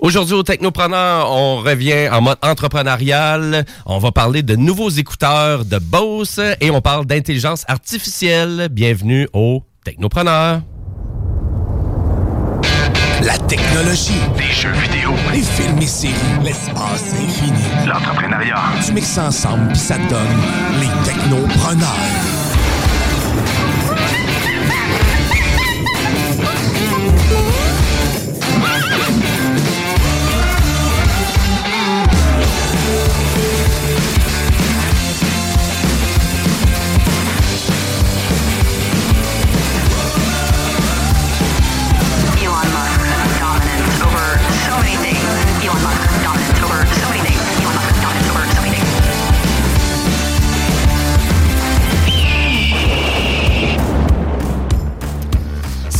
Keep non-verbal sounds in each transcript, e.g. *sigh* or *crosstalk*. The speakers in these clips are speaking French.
Aujourd'hui au Technopreneur, on revient en mode entrepreneurial. On va parler de nouveaux écouteurs de Bose et on parle d'intelligence artificielle. Bienvenue au Technopreneur. La technologie, Des jeux vidéo, les films et séries, l'espace infini. l'entrepreneuriat. Tu mixes ça ensemble puis ça te donne les technopreneurs.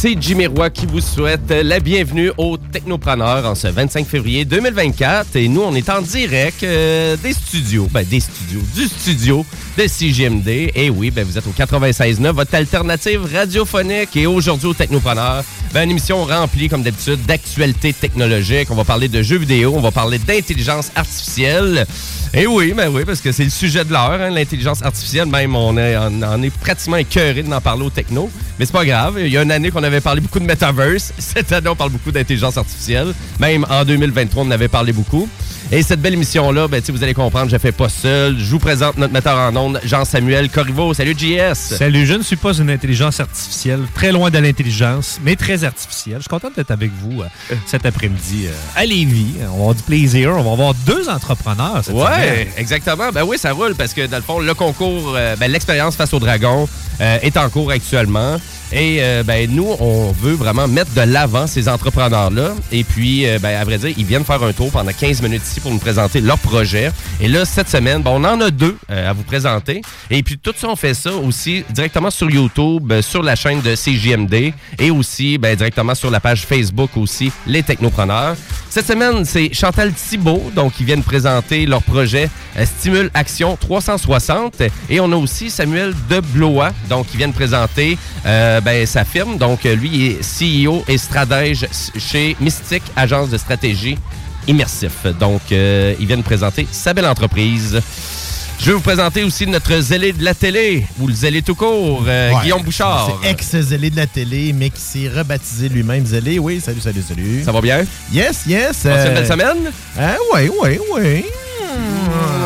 C'est Jimmy Roy qui vous souhaite la bienvenue au Technopreneur en ce 25 février 2024. Et nous, on est en direct euh, des studios, ben des studios, du studio de CGMD. Et oui, ben vous êtes au 96.9, votre alternative radiophonique. Et aujourd'hui au Technopreneur, ben une émission remplie, comme d'habitude, d'actualités technologiques. On va parler de jeux vidéo, on va parler d'intelligence artificielle. Et oui, ben oui, parce que c'est le sujet de l'heure, hein, l'intelligence artificielle. Même, on est, on, est pratiquement écœuré d'en parler au techno. Mais c'est pas grave. Il y a une année qu'on avait parlé beaucoup de metaverse. *laughs* Cette année, on parle beaucoup d'intelligence artificielle. Même en 2023, on en avait parlé beaucoup. Et cette belle émission-là, ben, vous allez comprendre, je ne fais pas seul. Je vous présente notre metteur en ondes, Jean-Samuel Corriveau. Salut, JS. Salut, je ne suis pas une intelligence artificielle, très loin de l'intelligence, mais très artificielle. Je suis content d'être avec vous euh, cet après-midi euh, à Lévis. On va avoir du plaisir. On va avoir deux entrepreneurs cette Ouais, semaine. exactement. Ben oui, ça roule parce que dans le fond, le concours, euh, ben, l'expérience face au dragon euh, est en cours actuellement. Et euh, ben, nous, on veut vraiment mettre de l'avant ces entrepreneurs-là. Et puis, euh, ben, à vrai dire, ils viennent faire un tour pendant 15 minutes ici pour nous présenter leur projet. Et là, cette semaine, ben, on en a deux euh, à vous présenter. Et puis, tout ça, on fait ça aussi directement sur YouTube, euh, sur la chaîne de CJMD et aussi ben, directement sur la page Facebook aussi, Les Technopreneurs. Cette semaine, c'est Chantal Thibault, donc ils viennent présenter leur projet euh, Stimule Action 360. Et on a aussi Samuel Deblois, donc ils viennent présenter euh, ben, sa firme. Donc euh, lui il est CEO et stratège chez Mystique, agence de stratégie immersif. Donc euh, ils viennent présenter sa belle entreprise. Je vais vous présenter aussi notre zélé de la télé, ou le zélé tout court, euh, Ouais, Guillaume Bouchard. C'est ex-zélé de la télé, mais qui s'est rebaptisé lui-même zélé. Oui, salut, salut, salut. Ça va bien? Yes, yes. Passez une belle semaine? Hein, oui, oui, oui.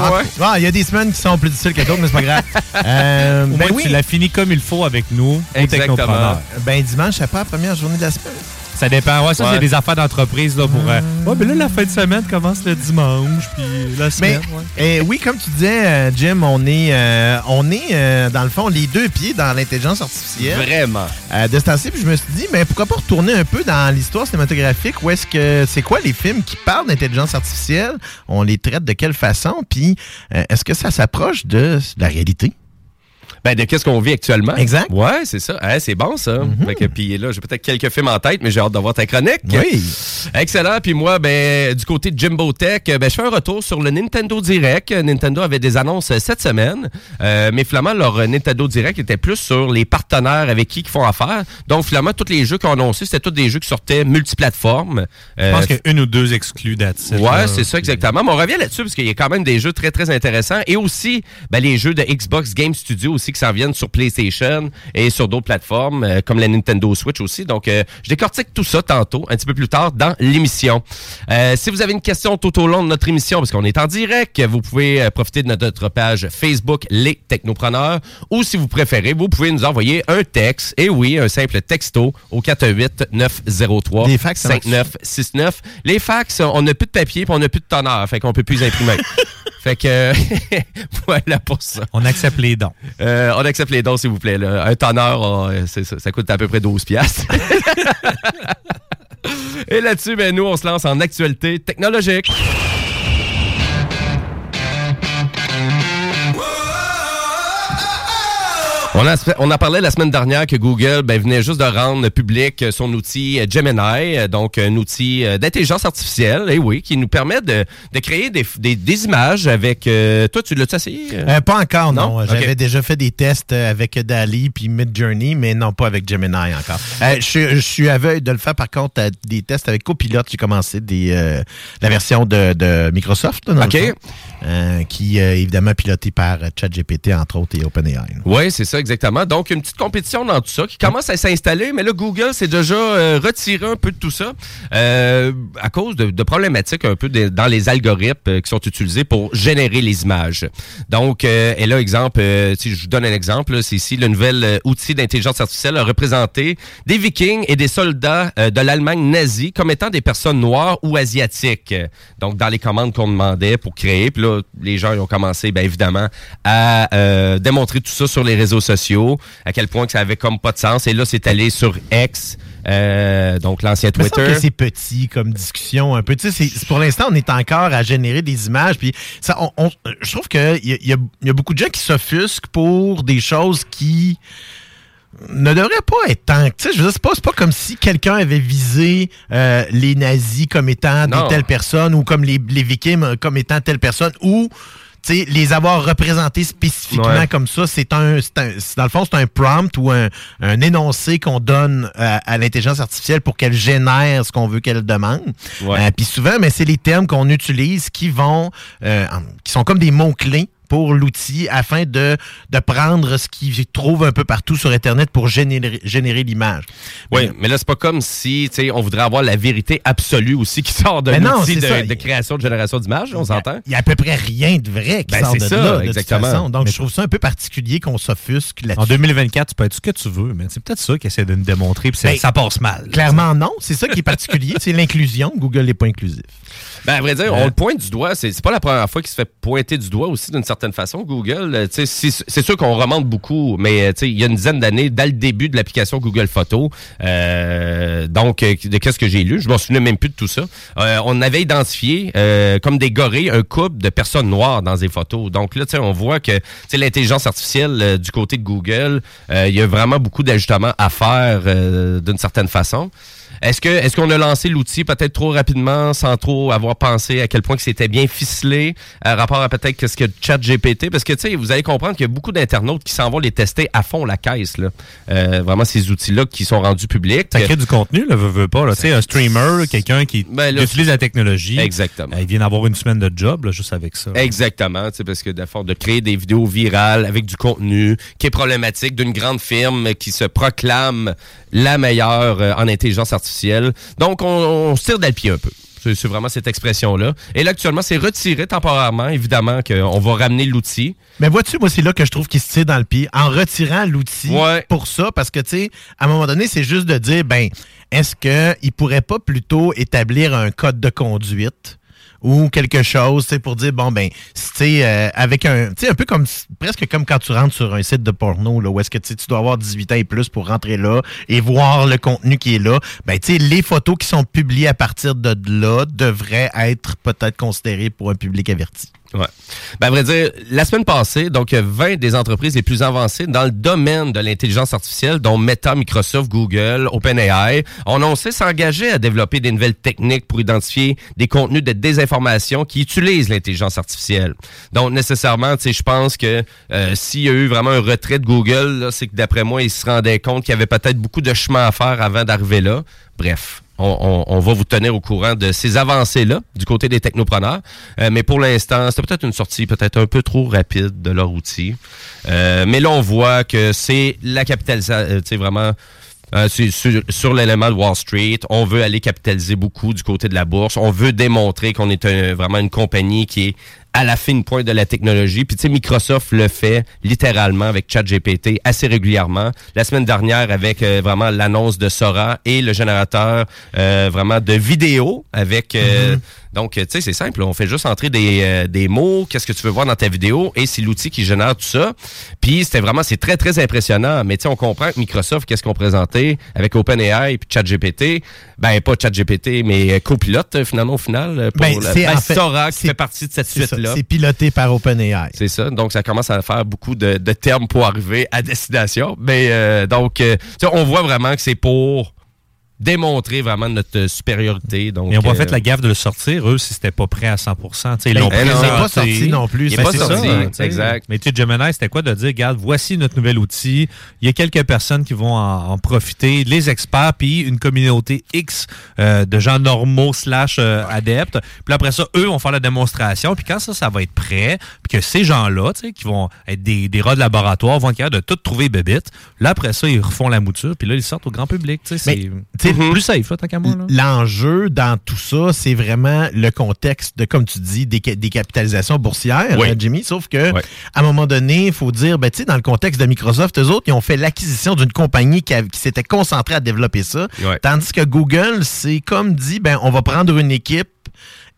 Ah, ah, il y a des semaines qui sont plus difficiles que d'autres, mais c'est pas grave. *laughs* Euh, Au ben moins, oui. tu l'as fini comme il faut avec nous au Exactement. Ben dimanche, c'est pas la première journée de la semaine. Ça dépend. Ouais, ça, Ouais. c'est des affaires d'entreprise là, pour. euh, ouais, mais là, la fin de semaine commence le dimanche, puis la Mais semaine. ouais. euh, oui, comme tu disais, euh, Jim, on est, euh, on est euh, dans le fond les deux pieds dans l'intelligence artificielle. Vraiment. Euh, de ce temps-ci, puis je me suis dit, mais pourquoi pas retourner un peu dans l'histoire cinématographique où est-ce que c'est quoi les films qui parlent d'intelligence artificielle? On les traite de quelle façon? Puis euh, est-ce que ça s'approche de la réalité? Ben, de qu'est-ce qu'on vit actuellement? Exact. Ouais, c'est ça. C'est bon, ça. Que, puis là, j'ai peut-être quelques films en tête, mais j'ai hâte de voir ta chronique. Oui. Excellent. Puis moi, ben, du côté de Jimbo Tech, ben, je fais un retour sur le Nintendo Direct. Nintendo avait des annonces euh, cette semaine, euh, mais finalement, leur euh, Nintendo Direct était plus sur les partenaires avec qui ils font affaire. Donc, finalement, tous les jeux qu'ils ont annoncés, c'était tous des jeux qui sortaient multiplateformes. Je pense qu'il y a une ou deux exclus d'Atis. Ouais, c'est ça exactement. Mais on revient là-dessus parce qu'il y a quand même des jeux très très intéressants et aussi ben, les jeux de Xbox Game Studio aussi qui s'en viennent sur PlayStation et sur d'autres plateformes euh, comme la Nintendo Switch aussi. Donc euh, je décortique tout ça tantôt, un petit peu plus tard dans l'émission. Euh, si vous avez une question tout au long de notre émission parce qu'on est en direct, vous pouvez profiter de notre, page Facebook Les Technopreneurs ou si vous préférez, vous pouvez nous envoyer un texte et oui, un simple texto au 418 903 Les fax, ça marche. 5969. Les fax, on n'a plus de papier puis on n'a plus de tonneur, fait qu'on peut plus les imprimer. *laughs* fait que *laughs* voilà pour ça. On accepte les dons. Euh, on accepte les dons, s'il vous plaît. là. Un tonneur, on- euh, ça coûte à peu près 12 piastres. *laughs* Et là-dessus, ben, nous, on se lance en actualité technologique. On a, on a parlé la semaine dernière que Google ben, venait juste de rendre public son outil euh, Gemini, euh, donc un outil euh, d'intelligence artificielle, et oui, qui nous permet de, de créer des, des- des images avec... euh, toi, tu l'as essayé? euh? Euh, pas encore, non? Non? J'avais déjà fait des tests euh, avec Dali puis Midjourney, mais non pas avec Gemini encore. Euh, je, suis- je suis aveugle de le faire, par contre, à des tests avec Copilot. J'ai commencé des, euh, la version de, de Microsoft, là, dans Ok. le fond, euh, qui est évidemment pilotée par euh, ChatGPT, entre autres, et OpenAI. Oui, c'est ça, exactement. Donc, une petite compétition dans tout ça qui commence à s'installer, mais là, Google s'est déjà euh, retiré un peu de tout ça euh, à cause de, problématiques un peu dans les algorithmes euh, qui sont utilisés pour générer les images. Donc, euh, et là, exemple, euh, si je vous donne un exemple, c'est ici le nouvel euh, outil d'intelligence artificielle a représenté des vikings et des soldats euh, de l'Allemagne nazie comme étant des personnes noires ou asiatiques. Donc, dans les commandes qu'on demandait pour créer, puis là, les gens ils ont commencé, bien évidemment, à euh, démontrer tout ça sur les réseaux sociaux, à quel point que ça avait comme pas de sens. Et là, c'est allé sur X, euh, donc l'ancien Twitter. que c'est petit comme discussion un peu. Tu sais, pour l'instant, on est encore à générer des images. Puis ça, on, on- je trouve qu'il y a beaucoup de gens qui s'offusquent pour des choses qui ne devraient pas être tant. Tu sais, je veux dire, c'est pas, c'est pas comme si quelqu'un avait visé euh, les nazis comme étant Non. des telles personnes ou comme les, les Vikings euh, comme étant telle personne ou tu sais, les avoir représentés spécifiquement Ouais. comme ça, c'est un, c'est un- c'est- dans le fond, c'est un prompt ou un, un énoncé qu'on donne à, à l'intelligence artificielle pour qu'elle génère ce qu'on veut qu'elle demande. Ouais. Euh, Puis souvent, mais c'est les termes qu'on utilise qui vont, euh, qui sont comme des mots clés pour l'outil afin de, de prendre ce qu'il trouve un peu partout sur Internet pour générer, générer l'image. Oui, mais là, c'est pas comme si tu sais, on voudrait avoir la vérité absolue aussi qui sort d'un Ben non, outil c'est de, ça. de création, de génération d'images, on s'entend? Il y a à peu près rien de vrai qui Ben, sort c'est de ça, là, de exactement. toute façon. Donc, je trouve ça un peu particulier qu'on s'offusque En là-dessus. 2024, tu peux être ce que tu veux, mais c'est peut-être ça qu'ils essaient de nous démontrer, puis c'est- Ben, ça passe mal. Clairement, non. C'est ça qui est particulier. *laughs* c'est l'inclusion. Google n'est pas inclusif. Ben, à vrai dire, on le pointe du doigt. C'est pas la première fois qu'il se fait pointer du doigt aussi d'une certaine façon, Google. Euh, C'est sûr qu'on remonte beaucoup, mais euh, il y a une dizaine d'années, dès le début de l'application Google Photos, euh, donc, euh, de qu'est-ce que j'ai lu, je m'en souvenais même plus de tout ça, euh, on avait identifié euh, comme des gorilles un couple de personnes noires dans des photos. Donc là, on voit que l'intelligence artificielle du côté de Google, euh, il y a vraiment beaucoup d'ajustements à faire euh, d'une certaine façon. Est-ce que est-ce qu'on a lancé l'outil peut-être trop rapidement sans trop avoir pensé à quel point que c'était bien ficelé euh, rapport à peut-être que ce que ChatGPT? Parce que tu sais vous allez comprendre qu'il y a beaucoup d'internautes qui s'en vont les tester à fond la caisse là. Euh, vraiment ces outils là qui sont rendus publics. Ça crée du contenu, là, veut, veut pas. là. Tu sais, un streamer, quelqu'un qui Ben là, utilise la technologie. Exactement. euh, il vient d'avoir une semaine de job, là, juste avec ça. Exactement, tu sais, parce que de, fond, de créer des vidéos virales avec du contenu qui est problématique d'une grande firme qui se proclame la meilleure euh, en intelligence artificielle. Donc, on, on se tire dans le pied un peu. C'est vraiment cette expression-là. Et là, actuellement, c'est retiré temporairement. Évidemment qu'on va ramener l'outil. Mais vois-tu, moi, c'est là que je trouve qu'il se tire dans le pied en retirant l'outil Ouais. pour ça, parce que, tu sais, à un moment donné, c'est juste de dire, ben, est-ce qu'il pourrait pas plutôt établir un code de conduite ou quelque chose, tu pour dire, bon, ben, sais, euh, avec un, tu un peu comme, presque comme quand tu rentres sur un site de porno, là, où est-ce que tu dois avoir 18 ans et plus pour rentrer là et voir le contenu qui est là. Ben, tu sais, les photos qui sont publiées à partir de là devraient être peut-être considérées pour un public averti. Ouais. Ben, à vrai dire, la semaine passée, donc 20 des entreprises les plus avancées dans le domaine de l'intelligence artificielle, dont Meta, Microsoft, Google, OpenAI, ont annoncé s'engager à développer des nouvelles techniques pour identifier des contenus de désinformation qui utilisent l'intelligence artificielle. Donc, nécessairement, tu sais, je pense que euh, s'il y a eu vraiment un retrait de Google, c'est que d'après moi, ils se rendaient compte qu'il y avait peut-être beaucoup de chemin à faire avant d'arriver là. Bref, on, va vous tenir au courant de ces avancées-là du côté des technopreneurs. Euh, mais pour l'instant, c'est peut-être une sortie peut-être un peu trop rapide de leur outil. Euh, mais là, on voit que c'est la capitalisation, tu sais, vraiment... euh, sur, sur l'élément de Wall Street, on veut aller capitaliser beaucoup du côté de la bourse. On veut démontrer qu'on est vraiment une compagnie qui est à la fine pointe de la technologie. Puis tu sais, Microsoft le fait littéralement avec ChatGPT assez régulièrement. La semaine dernière avec euh, vraiment l'annonce de Sora et le générateur euh, vraiment de vidéos avec... euh, Donc, tu sais, c'est simple. On fait juste entrer des, euh, des mots, qu'est-ce que tu veux voir dans ta vidéo, et c'est l'outil qui génère tout ça. Puis c'était vraiment, c'est très, très impressionnant. Mais tu sais, on comprend que Microsoft, qu'est-ce qu'on présentait avec OpenAI et ChatGPT, ben pas ChatGPT, mais euh, Copilot, euh, finalement, au final, euh, pour Ben, c'est ben, en fait- Sora qui fait partie de cette suite-là. C'est piloté par OpenAI. C'est ça. Donc, ça commence à faire beaucoup de, de termes pour arriver à destination. Mais euh, donc, euh, tu sais, on voit vraiment que c'est pour démontrer vraiment notre supériorité. Donc, Mais on pas euh, fait la gaffe de le sortir, eux, si c'était pas prêt à 100 tu sais, Ils Ben, l'ont présenté. pas sorti non plus. Il Ben, pas c'est sorti, ça, hein, exact. Mais tu sais, Gemini, c'était quoi de dire, regarde, voici notre nouvel outil. Il y a quelques personnes qui vont en, en profiter, les experts, puis une communauté X euh, de gens normaux slash euh, adeptes. Puis après ça, eux vont faire la démonstration. Puis quand ça, ça va être prêt, puis que ces gens-là, tu sais, qui vont être des, des rats de laboratoire, vont être capables de tout trouver bébite. Là, après ça, ils refont la mouture, puis là, ils sortent au grand public. Mais, sais, plus safe, là, tant qu'à moi. là. L'enjeu dans tout ça, c'est vraiment le contexte de, comme tu dis, des, des capitalisations boursières, Oui. euh, Jimmy. Sauf que, à un moment donné, il faut dire, ben, tu sais, dans le contexte de Microsoft, eux autres, ils ont fait l'acquisition d'une compagnie qui, s'était concentrée à développer ça. Tandis que Google, c'est comme dit, ben, on va prendre une équipe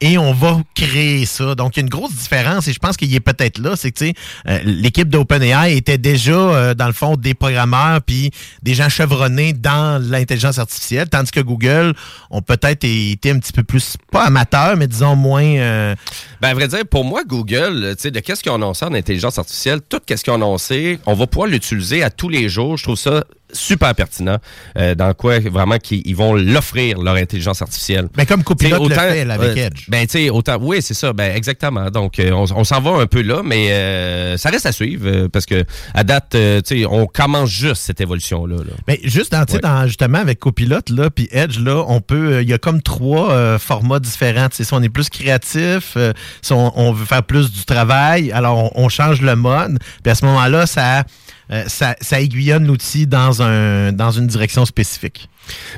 et on va créer ça. Donc, il y a une grosse différence et je pense qu'il est peut-être là. C'est que, euh, l'équipe d'OpenAI était déjà, euh, dans le fond, des programmeurs puis des gens chevronnés dans l'intelligence artificielle, tandis que Google ont peut-être été un petit peu plus, pas amateurs, mais disons moins... euh, Ben, à vrai dire, pour moi, Google, tu sais, de qu'est-ce qu'ils ont annoncé en intelligence artificielle, tout qu'est-ce qu'ils ont annoncé, on va pouvoir l'utiliser à tous les jours. Je trouve ça super pertinent. euh, dans quoi, vraiment, qu'ils ils vont l'offrir, leur intelligence artificielle. ben, comme Copilot T'sais, le fait là, avec euh, Edge. Ben, tu sais, autant. Oui, c'est ça. Ben, exactement. Donc, euh, on, on s'en va un peu là, mais euh, ça reste à suivre euh, parce que, à date, tu sais, on commence juste cette évolution-là. là. Mais juste dans, tu sais, Ouais. dans- justement avec Copilot là puis Edge là, on peut il y a comme trois formats différents, si on est plus créatif, euh, si on, on veut faire plus du travail, alors on, on change le mode, puis à ce moment-là ça ça, ça aiguillonne l'outil dans une direction spécifique.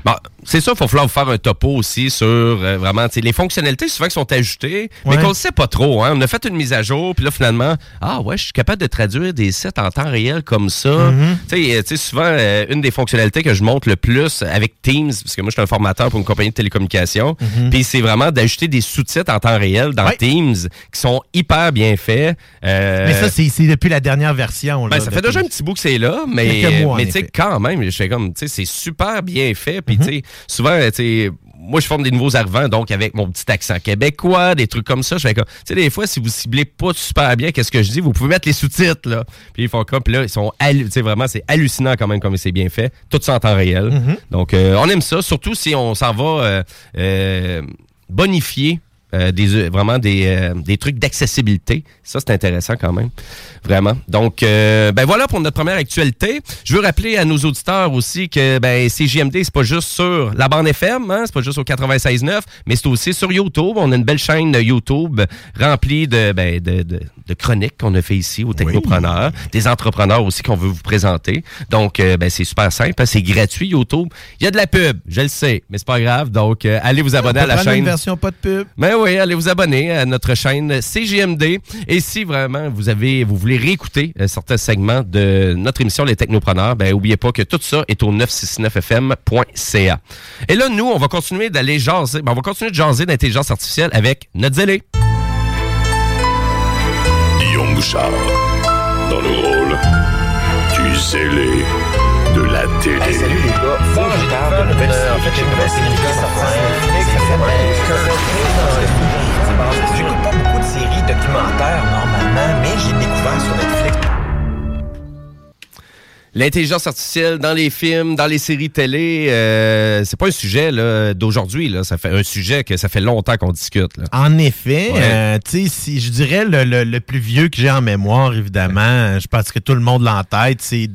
Bon, c'est ça, il va falloir vous faire un topo aussi sur euh, vraiment les fonctionnalités souvent qui sont ajoutées, mais qu'on ne sait pas trop. Hein. On a fait une mise à jour, puis là, finalement, ah ouais, je suis capable de traduire des sites en temps réel comme ça. Mm-hmm. Tu sais, euh, tu sais, souvent, euh, une des fonctionnalités que je montre le plus avec Teams, parce que moi, je suis un formateur pour une compagnie de télécommunications, puis c'est vraiment d'ajouter des sous-titres en temps réel dans Mm-hmm. Ouais. Teams qui sont hyper bien faits. Euh, Mais ça c'est depuis la dernière version là, ben, ça fait déjà un petit bout que c'est là, mais, mois, mais tu sais, effet. quand même, je fais comme, tu sais, c'est super bien fait. Puis, Mhm. tu sais, souvent, tu sais, moi, je forme des nouveaux arrivants, donc avec mon petit accent québécois, des trucs comme ça. Je fais comme, tu sais, des fois, si vous ciblez pas super bien qu'est-ce que je dis, vous pouvez mettre les sous-titres, là. Puis ils font comme, puis là, ils sont, tu sais, vraiment, c'est hallucinant quand même comme c'est bien fait. Tout ça en temps réel. Mhm. Donc, euh, on aime ça, surtout si on s'en va euh, euh, bonifier euh, des, euh, vraiment des, euh, des trucs d'accessibilité. Ça, c'est intéressant quand même. Vraiment. Donc, euh, ben voilà pour notre première actualité. Je veux rappeler à nos auditeurs aussi que ben, CJMD, c'est pas juste sur la bande FM, hein, c'est pas juste au 96.9, mais c'est aussi sur YouTube. On a une belle chaîne YouTube remplie de, ben, de, de, de chroniques qu'on a fait ici aux technopreneurs, des entrepreneurs aussi qu'on veut vous présenter. Donc, euh, ben, c'est super simple, hein, c'est gratuit YouTube. Il y a de la pub, je le sais, mais c'est pas grave. Donc, euh, allez vous On abonner peut à la chaîne. une version pas de pub. Mais oui, allez vous abonner à notre chaîne CGMD. Et si vraiment vous avez, vous voulez réécouter euh, certains segments de notre émission Les Technopreneurs, ben oubliez pas que tout ça est au 969fm.ca. Et là, nous, on va continuer d'aller jaser, ben, on va continuer de jaser d'intelligence artificielle avec notre zélé. Guillaume Bouchard, dans le rôle du zélé de la télé. salut les gars, faut que je parle de nouvelle série. En fait, j'ai une nouvelle série qui J'écoute pas beaucoup de séries documentaires normalement, mais j'ai découvert sur Netflix. L'intelligence artificielle dans les films, dans les séries télé, euh, c'est pas un sujet d'aujourd'hui. Ça fait un sujet que ça fait longtemps qu'on discute. Là. En effet, Ouais. euh, si je dirais le, le- le plus vieux que j'ai en mémoire, évidemment, je pense que tout le monde l'a en tête, c'est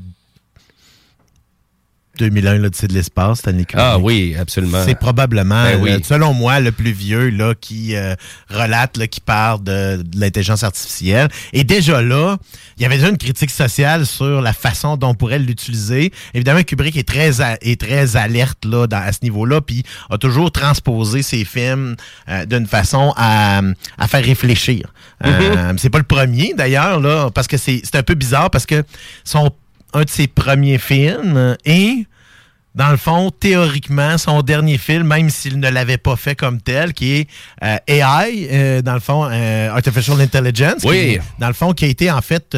2001, l'Odyssée de l'espace, Stanley Kubrick. Ah oui, absolument. C'est probablement, Ben oui. selon moi, le plus vieux là, qui euh, relate, là, qui parle de, de l'intelligence artificielle. Et déjà là, il y avait déjà une critique sociale sur la façon dont on pourrait l'utiliser. Évidemment, Kubrick est très, a- est très alerte là, dans- à ce niveau-là, puis a toujours transposé ses films euh, d'une façon à, à faire réfléchir. Euh, c'est pas le premier d'ailleurs, là, parce que c'est c'est un peu bizarre, parce que son un de ses premiers films euh, et dans le fond, théoriquement, son dernier film, même s'il ne l'avait pas fait comme tel, qui est euh, AI, euh, dans le fond, euh, Artificial Intelligence, Oui. dans le fond, qui a été en fait...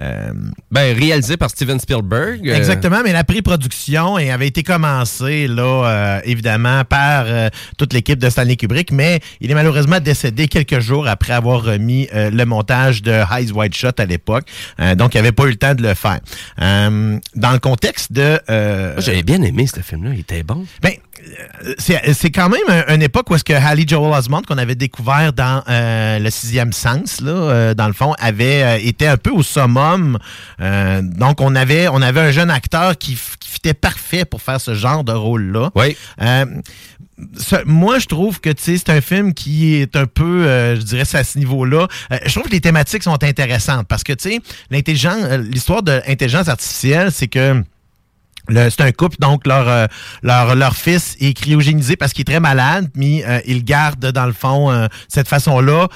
euh, Ben, réalisé par Steven Spielberg. euh, Exactement, mais la pré-production avait été commencée, là, euh, évidemment, par toute l'équipe de Stanley Kubrick, mais il est malheureusement décédé quelques jours après avoir remis le montage de Eyes Wide Shut à l'époque. Donc, il n'avait pas eu le temps de le faire. Dans le contexte de... j'avais bien aimé ce film-là. Il était bon. ben, c'est quand même un- une époque où est-ce que Hallie Joel Osment, qu'on avait découvert dans le sixième sens, là, dans le fond, avait été un peu au Euh, donc, on avait, on avait un jeune acteur qui, qui fitait parfait pour faire ce genre de rôle-là. Oui. Euh, moi, je trouve que c'est un film qui est un peu, euh, je dirais, à ce niveau-là. Euh, je trouve que les thématiques sont intéressantes parce que, tu sais, l'histoire de l'intelligence artificielle, c'est que c'est un couple, donc leur, euh, leur, leur fils est cryogénisé parce qu'il est très malade, mais il garde, dans le fond, cette façon-là,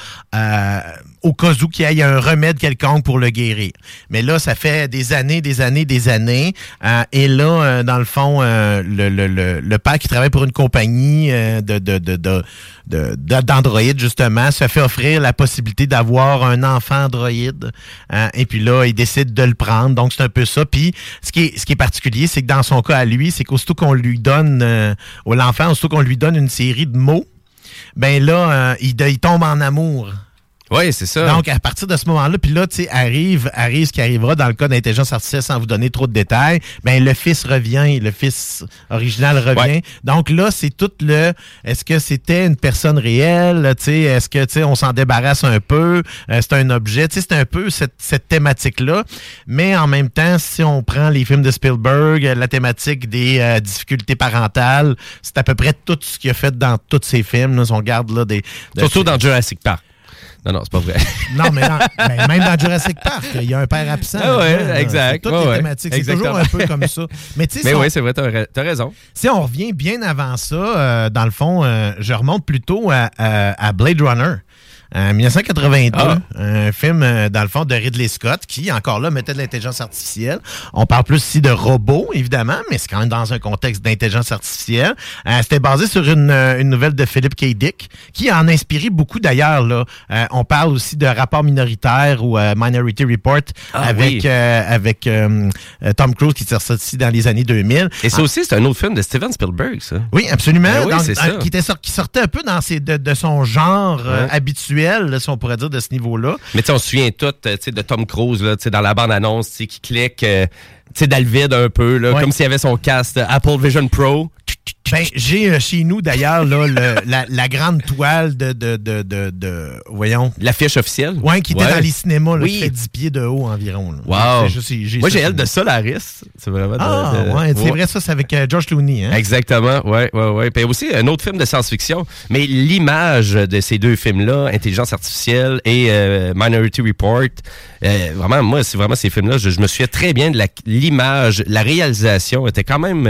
au cas où qu'il y ait un remède quelconque pour le guérir. Mais là, ça fait des années, des années, des années. euh, et là, euh, dans le fond, euh, le, le, le, le père qui travaille pour une compagnie euh, de, de, de, d'Android, justement, se fait offrir la possibilité d'avoir un enfant Android. et puis là, il décide de le prendre. Donc, c'est un peu ça. Puis, ce qui est, ce qui est particulier, c'est que dans son cas à lui, c'est qu'aussitôt qu'on lui donne, au l'enfant, aussitôt qu'on lui donne une série de mots, ben là, il, il tombe en amour. Oui, c'est ça. Donc, à partir de ce moment-là, puis là, tu sais, arrive, arrive ce qui arrivera dans le cas d'intelligence artificielle sans vous donner trop de détails, ben le fils revient, le fils original revient. Ouais. Donc là, c'est tout le, est-ce que c'était une personne réelle, tu sais, est-ce que, tu sais, on s'en débarrasse un peu, euh, c'est un objet, tu sais, c'est un peu cette, cette thématique-là. Mais en même temps, si on prend les films de Spielberg, euh, la thématique des euh, difficultés parentales, c'est à peu près tout ce qu'il a fait dans tous ses films, là, si on regarde là des... de- Surtout dans Jurassic Park. Non, non, c'est pas vrai. *laughs* non, mais non, ben, même dans Jurassic Park, il y a un père absent. Ah là. exact. C'est Toutes Ouais, les thématiques. C'est toujours un peu comme ça. Mais tu sais, Mais si, oui, c'est vrai, t'as ra- t'as raison. si on revient bien avant ça, euh, dans le fond, euh, je remonte plutôt à, à- à Blade Runner. En 1982, Ah. un film, euh, dans le fond, de Ridley Scott, qui, encore là, mettait de l'intelligence artificielle. On parle plus ici de robots, évidemment, mais c'est quand même dans un contexte d'intelligence artificielle. Euh, C'était basé sur une, euh, une nouvelle de Philip K. Dick, qui en a inspiré beaucoup d'ailleurs. là. Euh, on parle aussi de rapport minoritaire ou euh, Minority Report Ah, avec, oui. euh, avec euh, euh, Tom Cruise, qui s'est ressorti dans les années 2000. Et ça aussi, c'est un autre film de Steven Spielberg, ça. Oui, absolument. Ben oui, Dans- ça. qui, était qui sortait un peu dans ses, de, de son genre euh, Ouais. habituel, là, si on pourrait dire, de ce niveau-là. Mais tu sais, on se souvient tout euh, tu sais, de Tom Cruise là, tu sais, dans la bande-annonce qui clique euh, tu sais, dans le vide un peu, là, Ouais. comme s'il y avait son casque euh, Apple Vision Pro. Ben, j'ai euh, chez nous, d'ailleurs, là, le- *laughs* la, la grande toile de, de, de, de, de- voyons, L'affiche officielle? ouais, qui était Ouais. dans les cinémas, là, Oui. qui fait 10 pieds de haut environ. là. Wow. Juste- Moi, j'ai elle de. Solaris. C'est vraiment. Ah, de- ouais, c'est vrai, ça, c'est avec euh, George Clooney. Hein? Exactement, ouais, ouais, ouais. Puis aussi un autre film de science-fiction, mais l'image de ces deux films-là, Intelligence artificielle et euh, Minority Report, euh, vraiment, moi, c'est vraiment ces films-là, je, je me souviens très bien de l'image, la réalisation était quand même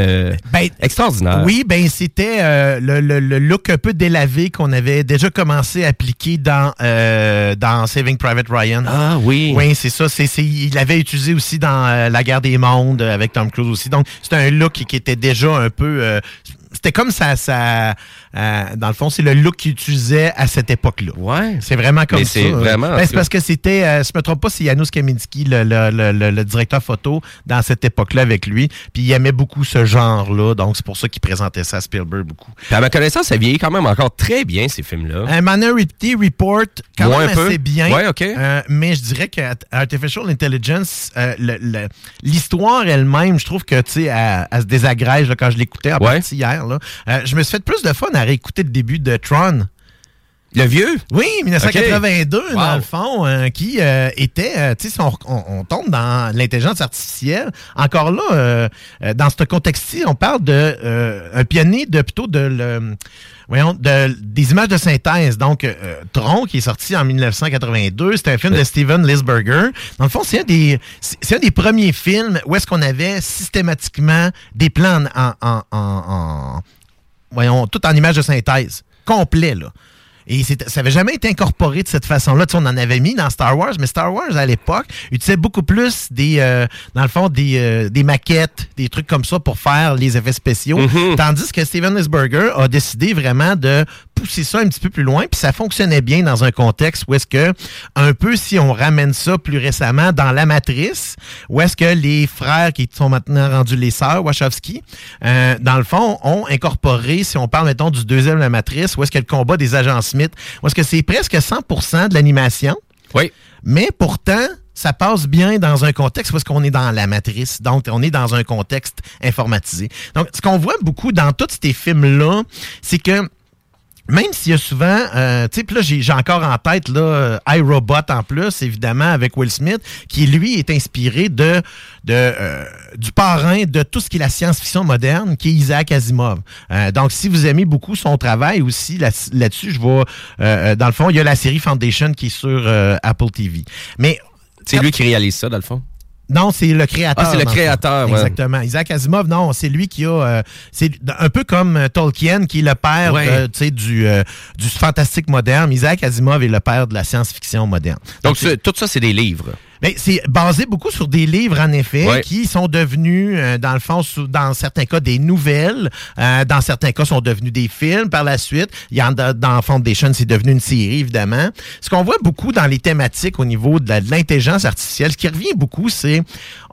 Ben, extraordinaire. Oui, ben c'était euh, le, le- le look un peu délavé qu'on avait déjà commencé à appliquer dans, euh, dans Saving Private Ryan. Ah oui. Oui, c'est ça. C'est, c'est- il l'avait utilisé aussi dans euh, La guerre des mondes avec Tom Cruise aussi. Donc, c'était un look qui, qui était déjà un peu... euh, c'était comme ça, ça euh, dans le fond, c'est le look qu'il utilisait à cette époque-là. Ouais. C'est vraiment comme Mais ça. c'est vraiment, en Ben, c'est parce que c'était, euh, je me trompe pas, c'est Janusz Kaminski, le, le- le- directeur photo, dans cette époque-là avec lui. Puis il aimait beaucoup ce genre-là. Donc, c'est pour ça qu'il présentait ça à Spielberg beaucoup. Puis à ma connaissance, ça vieillit quand même encore très bien, ces films-là. Un Minority Report, quand même assez bien. Ouais, OK. Euh, mais je dirais que Artificial Intelligence, euh, l'histoire elle-même, je trouve que, tu sais, elle, elle se désagrège là, quand je l'écoutais en Ouais. partie hier. Là. Euh, je me suis fait plus de fun à réécouter le début de Tron. Le vieux? Oui, 1982, OK. dans le fond, euh, qui euh, était, euh, tu sais, si on, on- on tombe dans l'intelligence artificielle, encore là, dans ce contexte-ci, on parle de un pionnier de plutôt de le, voyons, de, des images de synthèse. Donc, euh, Tron, qui est sorti en 1982, c'est un film de Steven Lisberger. Dans le fond, c'est un des, c'est un des premiers films où est-ce qu'on avait systématiquement des plans en, en, en- en- voyons, tout en images de synthèse, complet, là. Et c'est- ça n'avait jamais été incorporé de cette façon-là. Tu sais, on en avait mis dans Star Wars, mais Star Wars, à l'époque, utilisait beaucoup plus des, euh, dans le fond, des, euh, des maquettes, des trucs comme ça pour faire les effets spéciaux. Mhm. Tandis que Steven Lisberger a décidé vraiment de pousser ça un petit peu plus loin, puis ça fonctionnait bien dans un contexte où est-ce que, un peu si on ramène ça plus récemment dans La Matrice, où est-ce que les frères qui sont maintenant rendus les sœurs, Wachowski, euh, dans le fond, ont incorporé, si on parle, mettons, du deuxième La Matrice, où est-ce que le combat des agents Smith, où est-ce que c'est presque 100% de l'animation, Oui. mais pourtant, ça passe bien dans un contexte parce qu'on est dans la matrice. Donc, on est dans un contexte informatisé. Donc, ce qu'on voit beaucoup dans tous ces films-là, c'est que même s'il y a souvent, euh, tu là, j'ai encore en tête, là, euh, iRobot en plus, évidemment, avec Will Smith, qui, lui, est inspiré de, de euh, du parrain de tout ce qui est la science-fiction moderne, qui est Isaac Asimov. Euh, donc, si vous aimez beaucoup son travail aussi là- là-dessus, je euh, dans le fond, il y a la série Foundation qui est sur Apple TV. Mais C'est lui qui réalise ça, dans le fond? Non, c'est le créateur. Ah, c'est le créateur, ouais. Exactement. Isaac Asimov, non, c'est lui qui a. euh, c'est un peu comme euh, Tolkien, qui est le père Ouais. euh, tu sais, du, euh, du fantastique moderne. Isaac Asimov est le père de la science-fiction moderne. Donc, tout ça, c'est des livres. Ben, c'est basé beaucoup sur des livres, en effet, Ouais. qui sont devenus, euh, dans le fond, sous- dans certains cas, des nouvelles. Euh, dans certains cas, sont devenus des films par la suite. Il y en a, dans Foundation, c'est devenu une série, évidemment. Ce qu'on voit beaucoup dans les thématiques au niveau de l'intelligence artificielle, ce qui revient beaucoup, c'est,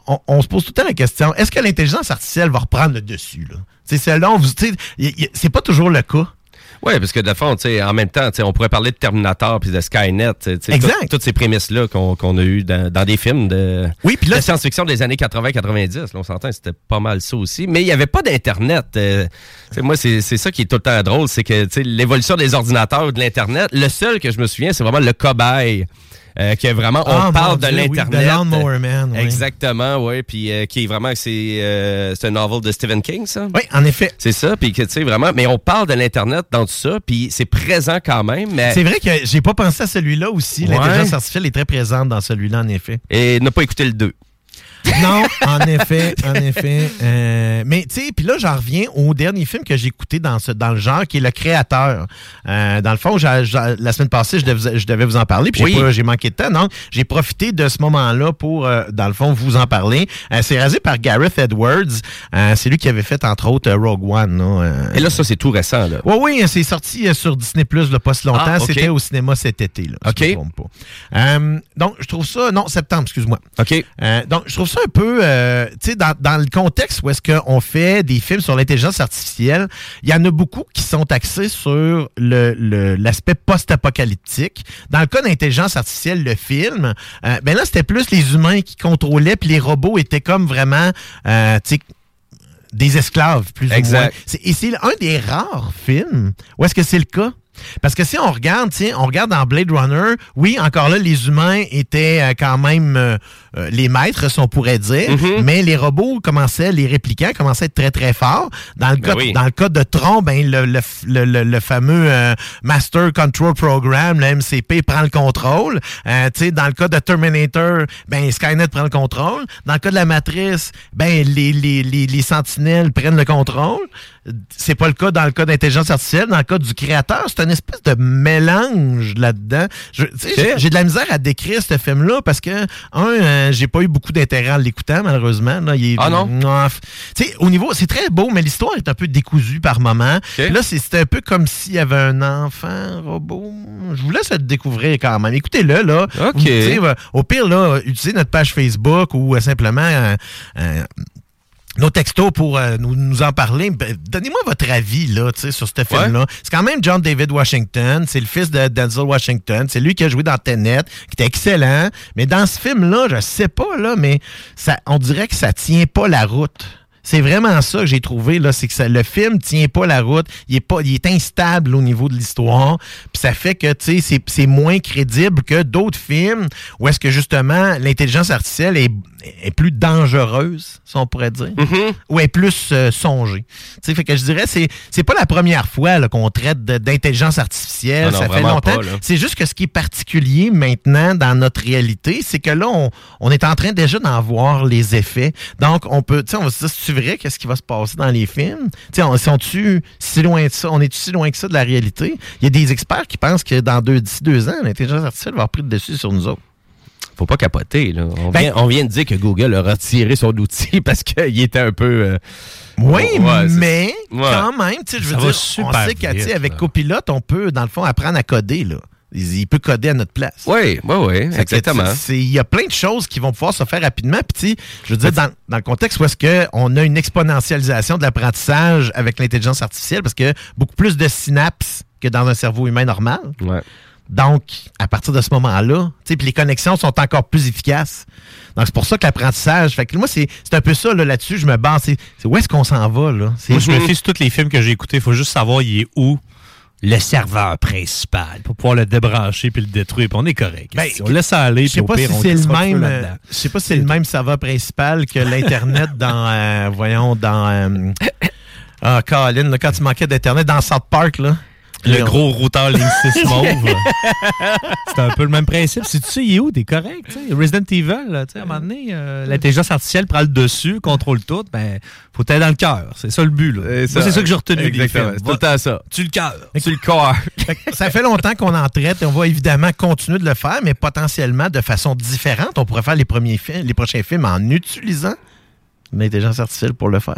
on, on se pose tout le temps la question, est-ce que l'intelligence artificielle va reprendre le dessus, là? C'est celle-là, on vous- c'est pas toujours le cas. Oui, parce que de fond, tu sais, en même temps, tu sais, on pourrait parler de Terminator puis de Skynet. tu sais, Exact. tout- Toutes ces prémices-là qu'on qu'on a eues dans, dans des films de, Oui, là, de science-fiction des années 80-90. Là, on s'entend, c'était pas mal ça aussi. Mais il n'y avait pas d'Internet. euh, tu sais, moi, c'est c'est ça qui est tout le temps drôle, c'est que tu sais, l'évolution des ordinateurs ou de l'Internet, le seul que je me souviens, c'est vraiment le cobaye. Euh, qui est vraiment, on Ah, parle de Dieu, l'Internet. Man, oui. Exactement, oui. Puis euh, qui est vraiment, c'est euh, c'est un novel de Stephen King, ça? Oui, en effet. C'est ça, puis que tu sais vraiment, mais on parle de l'internet dans tout ça, puis c'est présent quand même, mais C'est vrai que j'ai pas pensé à celui-là aussi. Ouais. L'intelligence artificielle est très présente dans celui-là, en effet. et n'a pas écouté le 2. Non, en effet, en effet. Euh, mais tu sais, puis là, j'en reviens au dernier film que j'ai écouté dans ce dans le genre, qui est Le Créateur. Euh, dans le fond, la semaine passée, je devais, je devais vous en parler, puis j'ai Oui. manqué de temps. Donc, j'ai profité de ce moment-là pour, euh, dans le fond, vous en parler. C'est rasé par Gareth Edwards. C'est lui qui avait fait, entre autres, Rogue One. là. Et là, ça, c'est tout récent, là. Oui, oui, c'est sorti sur Disney Plus pas si longtemps. Ah. C'était au cinéma cet été. Là, si Ok. je me trompe pas. Donc, je trouve ça. Non, septembre, excuse-moi. OK. Donc, je trouve ça un peu, euh, tu sais, dans, dans le contexte où est-ce qu'on fait des films sur l'intelligence artificielle, il y en a beaucoup qui sont axés sur le- le- l'aspect post-apocalyptique. Dans le cas d'intelligence artificielle, le film, euh, ben là, c'était plus les humains qui contrôlaient, puis les robots étaient comme vraiment, euh, tu sais, des esclaves, plus Exact. ou moins. C'est- Et c'est un des rares films où est-ce que c'est le cas. Parce que si on regarde, tu sais, on regarde dans Blade Runner, oui, encore là, les humains étaient euh, quand même euh, euh, les maîtres, si on pourrait dire, Mhm. mais les robots commençaient, les réplicants commençaient à être très, très forts. Dans le, Ben cas, oui. dans le cas de Tron, ben, le, le, le- le- fameux euh, Master Control Program, le MCP, prend le contrôle. Euh, tu sais, dans le cas de Terminator, ben, Skynet prend le contrôle. Dans le cas de la Matrice, ben, les, les, les, les sentinelles prennent le contrôle. c'est pas le cas dans le cas d'intelligence artificielle. Dans le cas du créateur, c'est une espèce de mélange là-dedans. Je- tu sais, J'ai j'ai de la misère à décrire ce film-là parce que, un, euh, j'ai pas eu beaucoup d'intérêt en l'écoutant, malheureusement. Là, il est- Ah non? Tu sais, au niveau, c'est très beau, mais l'histoire est un peu décousue par moment. Là, c'est c'est un peu comme s'il y avait un enfant robot. Je vous laisse le découvrir quand même. Écoutez-le, là. OK. Vous, euh, au pire, là, utilisez notre page Facebook ou euh, simplement nos textos pour euh, nous, nous en parler. Ben, Donnez-moi votre avis là, tu sais, sur ce film-là. C'est quand même John David Washington. C'est le fils de Denzel Washington. C'est lui qui a joué dans Tenet, qui était excellent. Mais dans ce film-là, je sais pas, là, mais ça, on dirait que ça tient pas la route. C'est vraiment ça que j'ai trouvé, là, c'est que ça- le film tient pas la route, il est, pas, il est instable au niveau de l'histoire, puis ça fait que, tu sais, c'est- c'est moins crédible que d'autres films où est-ce que, justement, l'intelligence artificielle est, est plus dangereuse, si on pourrait dire, ou est plus euh, songée. Tu sais, fait que je dirais, c'est c'est pas la première fois là, qu'on traite d'intelligence artificielle, non, ça fait longtemps. C'est juste que ce qui est particulier maintenant dans notre réalité, c'est que là, on, on est en train déjà d'en voir les effets. Donc, on peut, tu sais, on va se dire, vrai, qu'est-ce qui va se passer dans les films? Tu sais, on, sont-tu si loin de ça? On est-tu si loin que ça de la réalité? Il y a des experts qui pensent que dans deux, d'ici deux ans, l'intelligence artificielle va avoir pris le dessus sur nous autres. Faut pas capoter, là. On, Ben- vient, on vient de dire que Google a retiré son outil *laughs* parce qu'il était un peu. euh, Oui, ouais, mais Ouais. quand même, je veux dire, on sait qu'avec vite, avec là. Copilot, on peut, dans le fond, apprendre à coder, là. Il, il peut coder à notre place. Oui, oui, oui, exactement. Il y a plein de choses qui vont pouvoir se faire rapidement. Puis, tu sais, je veux dire, dans, dans le contexte où est-ce qu'on a une exponentialisation de l'apprentissage avec l'intelligence artificielle, parce que beaucoup plus de synapses que dans un cerveau humain normal. Ouais. Donc, à partir de ce moment-là, tu sais, puis les connexions sont encore plus efficaces. Donc, c'est pour ça que l'apprentissage. Fait que moi, c'est c'est un peu ça là, là-dessus. je me base. C'est où est-ce qu'on s'en va, là? Moi, je me fie sur tous les films que j'ai écoutés. Il faut juste savoir il est où le serveur principal pour pouvoir le débrancher puis le détruire. Puis on est correct. Ben, on laisse aller. Je sais pas si c'est le même. euh, Je sais pas si c'est le même serveur principal que *laughs* l'internet dans euh, voyons dans euh, ah Colin, là, quand tu manquais d'internet dans South Park là. Le gros routeur ligne *laughs* 6 mauve. C'est un peu le même principe. Si tu sais, il est où, t'es correct. tu sais. Resident Evil, là, tu sais, à un moment donné, euh, l'intelligence artificielle prend le dessus, contrôle tout. Ben, faut être dans le cœur. C'est ça le but. Là. Moi, c'est ça que j'ai retenu Exactement. films. C'est tout le temps ça. Tu le cœur. Tu le corps. *laughs* Que ça fait longtemps qu'on en traite et on va évidemment continuer de le faire, mais potentiellement de façon différente. On pourrait faire les premiers films, les prochains films en utilisant l'intelligence artificielle pour le faire.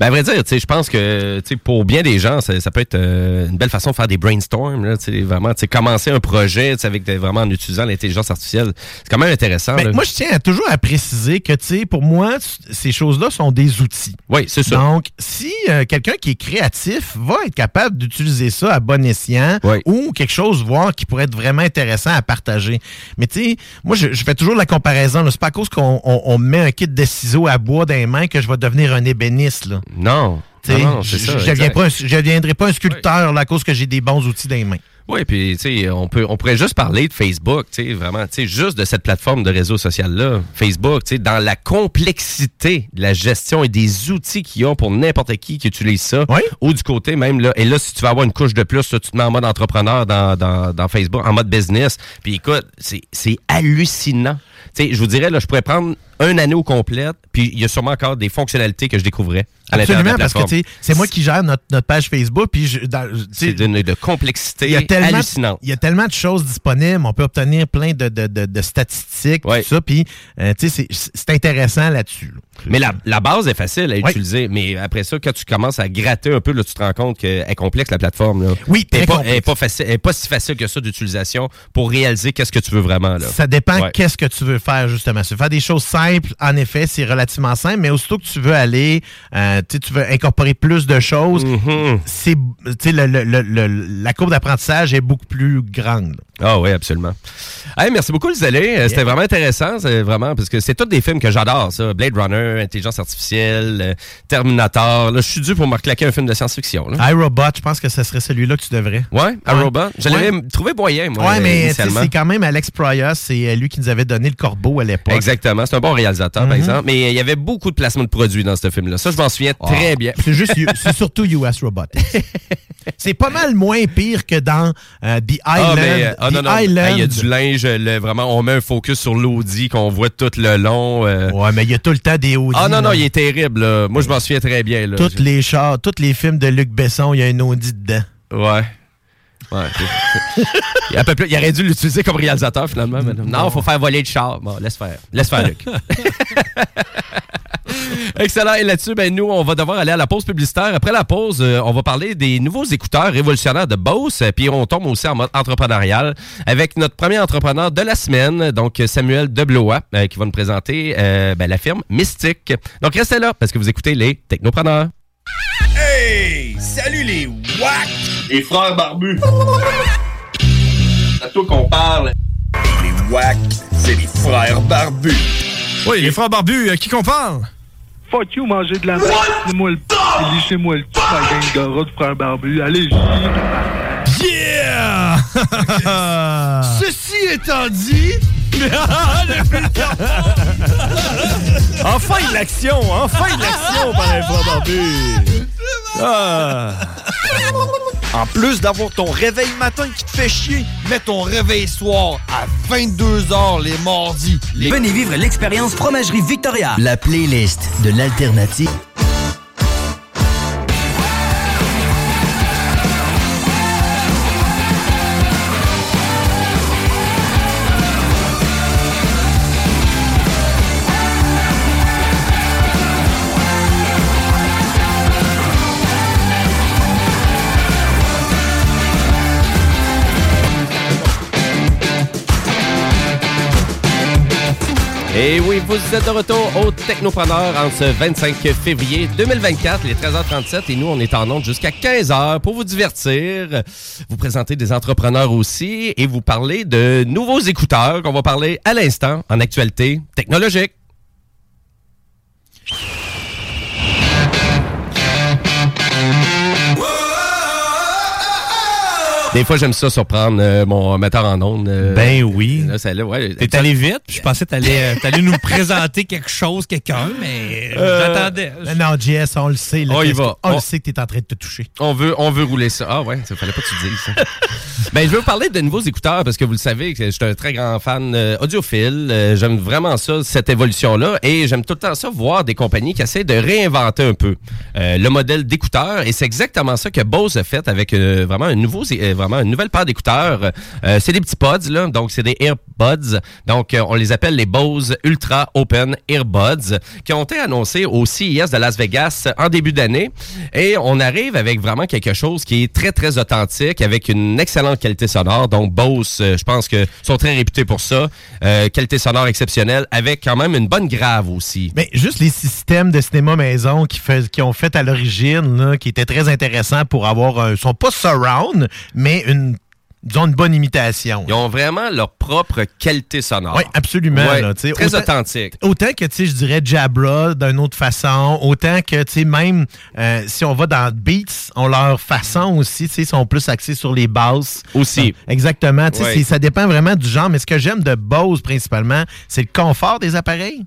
Ben, à vrai dire, tu sais, je pense que tu sais, pour bien des gens, ça, ça peut être euh, une belle façon de faire des brainstorms, là, tu sais, vraiment, tu sais, commencer un projet tu sais, avec des- vraiment en utilisant l'intelligence artificielle. C'est quand même intéressant. Ben, moi, je tiens à toujours à préciser que, tu sais, pour moi, ces choses-là sont des outils. oui, c'est ça. Donc, si euh, quelqu'un qui est créatif va être capable d'utiliser ça à bon escient Oui. ou quelque chose, voir qui pourrait être vraiment intéressant à partager. Mais tu sais, moi, je, je fais toujours la comparaison. C'est pas à cause qu'on on- on me met un kit de ciseaux à bois dans les mains que je vais devenir un ébéniste. Là. Non. C'est ça. je je deviendrai pas un sculpteur là, à cause que j'ai des bons outils dans les mains. Oui, puis tu sais, on peut, on pourrait juste parler de Facebook, tu sais, vraiment, tu sais, juste de cette plateforme de réseau social là, Facebook, tu sais, dans la complexité de la gestion et des outils qu'ils ont pour n'importe qui qui utilise ça, Oui. ou du côté même là, et là si tu veux avoir une couche de plus, là, tu te mets en mode entrepreneur dans, dans, dans Facebook, en mode business, puis écoute, c'est c'est hallucinant. Tu sais, je vous dirais là, je pourrais prendre un année au complet, puis il y a sûrement encore des fonctionnalités que je découvrais à l'intérieur de Absolument, la parce que plateforme. tu sais, c'est moi qui gère notre, notre page Facebook. Puis je- C'est de complexité y a tellement, hallucinante. Il y a tellement de choses disponibles. On peut obtenir plein de, de, de, statistiques, Ouais. tout ça. Puis, euh, c'est- intéressant là-dessus. là. Mais la, la base est facile à utiliser. Mais après ça, quand tu commences à gratter un peu, là, tu te rends compte qu'elle est complexe, la plateforme. Là. Oui, Elle très est pas, elle est pas facile, elle est pas si facile que ça d'utilisation pour réaliser qu'est-ce que tu veux vraiment. Là. Ça dépend Ouais. qu'est-ce que tu veux faire, justement. Tu veux faire des choses simples, en effet, c'est relativement simple. Mais aussitôt que tu veux aller, euh, tu veux incorporer plus de choses, Mhm. c'est, le- le- le- la courbe d'apprentissage est beaucoup plus grande. Ah oui, absolument. Hey, merci beaucoup, les allés. C'était vraiment intéressant, c'est vraiment, parce que c'est tous des films que j'adore, ça. Blade Runner, Intelligence artificielle, euh, Terminator. Là, je suis dû pour me reclaquer un film de science-fiction. iRobot, je pense que ce serait celui-là que tu devrais. Ouais, un robot. Je l'avais Ouais. trouvé moyen, moi, ouais, euh, mais c'est quand même Alex Proyas, c'est euh, lui qui nous avait donné le corbeau à l'époque. Exactement. C'est un bon réalisateur, par Mhm. exemple. Mais il y avait beaucoup de placements de produits dans ce film-là. Ça, je m'en souviens souviens très bien. C'est juste, c'est surtout US Robotics. *laughs* c'est pas mal moins pire que dans euh, The Ah, Island. mais, euh, ah, The non, non. Island. Hey, Il y a du linge, le- vraiment, on met un focus sur l'Audi qu'on voit tout le long. euh. Ouais, mais il y a tout le temps des Audi. Ah non, non, il est terrible. là. Moi, je m'en souviens très bien. Là. Tous les chars, tous les films de Luc Besson, il y a un Audi dedans. Ouais. Ouais. il, peu plus- il aurait dû l'utiliser comme réalisateur, finalement. mais non, non, faut faire voler le char. Bon, laisse faire. Laisse faire, Luc. *laughs* Excellent. Et là-dessus, ben, nous, on va devoir aller à la pause publicitaire. Après la pause, euh, on va parler des nouveaux écouteurs révolutionnaires de Bose. Puis on tombe aussi en mode entrepreneurial avec notre premier entrepreneur de la semaine, donc Samuel Deblois, euh, qui va nous présenter euh, ben, la firme Mystique. Donc restez là parce que vous écoutez les Technopreneurs. Hey! Salut les WAC! Les frères barbus! C'est *laughs* à toi qu'on parle. Les WAC, c'est les frères barbus. Oui, les frères barbus, à qui qu'on parle? Fuck you, manger de la merde. Lissez-moi le p. Lissez-moi le p, ma gang de rats de frères barbus. Allez, Yeah! *laughs* Ceci étant dit. *laughs* enfin de l'action! Enfin de l'action par les frères barbus! Ah. En plus d'avoir ton réveil matin qui te fait chier, mets ton réveil soir à 22h les mardis. Venez vivre l'expérience Fromagerie Victoria. La playlist de l'alternative. Et oui, vous êtes de retour au Technopreneur en ce 25 février 2024, les 13h37. Et nous, on est en onde jusqu'à 15h pour vous divertir, vous présenter des entrepreneurs aussi et vous parler de nouveaux écouteurs qu'on va parler à l'instant en actualité technologique. Des fois, j'aime ça surprendre euh, mon metteur en ondes. euh, Ben oui. là, celle-là, ouais. T'es allé vite, je pensais que t'allais euh, t'allais nous présenter quelque chose, quelqu'un, mais j'attendais. Non, JS, on le sait. là, On y va. On, On- le sait que t'es en train de te toucher. On veut, on veut rouler ça. Ah ouais, ça fallait pas que tu dises ça. *laughs* ben, je veux vous parler de nouveaux écouteurs parce que vous le savez je suis un très grand fan audiophile. J'aime vraiment ça, cette évolution-là. Et j'aime tout le temps ça, voir des compagnies qui essaient de réinventer un peu le modèle d'écouteur. Et c'est exactement ça que Bose a fait avec vraiment un nouveau, une nouvelle paire d'écouteurs. Euh, c'est des petits pods, là. Donc, c'est des earbuds. Donc, euh, on les appelle les Bose Ultra Open Earbuds qui ont été annoncés au CES de Las Vegas en début d'année. Et on arrive avec vraiment quelque chose qui est très, très authentique, avec une excellente qualité sonore. Donc, Bose, euh, je pense que sont très réputés pour ça. Qualité sonore exceptionnelle, avec quand même une bonne grave aussi. Mais juste les systèmes de cinéma maison qui, qui ont fait à l'origine, qui étaient très intéressants pour avoir un. sont pas surround, mais une. Disons une bonne imitation. Ils ont vraiment leur propre qualité sonore. Oui, absolument. Ouais, là, très autant- authentique. Autant que, tu sais, je dirais Jabra d'une autre façon, autant que, tu sais, même euh, si on va dans Beats, on leur façon aussi, tu sais, sont plus axés sur les basses. Aussi. Euh, exactement. Tu sais, Ouais. ça dépend vraiment du genre, mais ce que j'aime de Bose principalement, c'est le confort des appareils.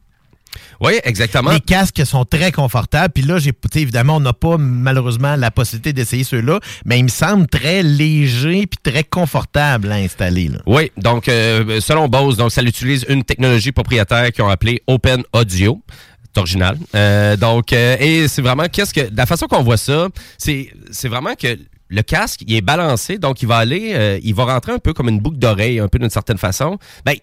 Oui, exactement. Les casques sont très confortables. Puis là, j'ai, évidemment, on n'a pas malheureusement la possibilité d'essayer ceux-là, mais ils me semblent très légers puis très confortables à installer. Là. Oui, donc euh, selon Bose, donc ça utilise une technologie propriétaire qu'ils ont appelée Open Audio. C'est original. Euh, donc, euh, et c'est vraiment qu'est-ce que la façon qu'on voit ça, c'est c'est vraiment que le casque, il est balancé, donc il va aller, euh, il va rentrer un peu comme une boucle d'oreille, un peu d'une certaine façon. Ben,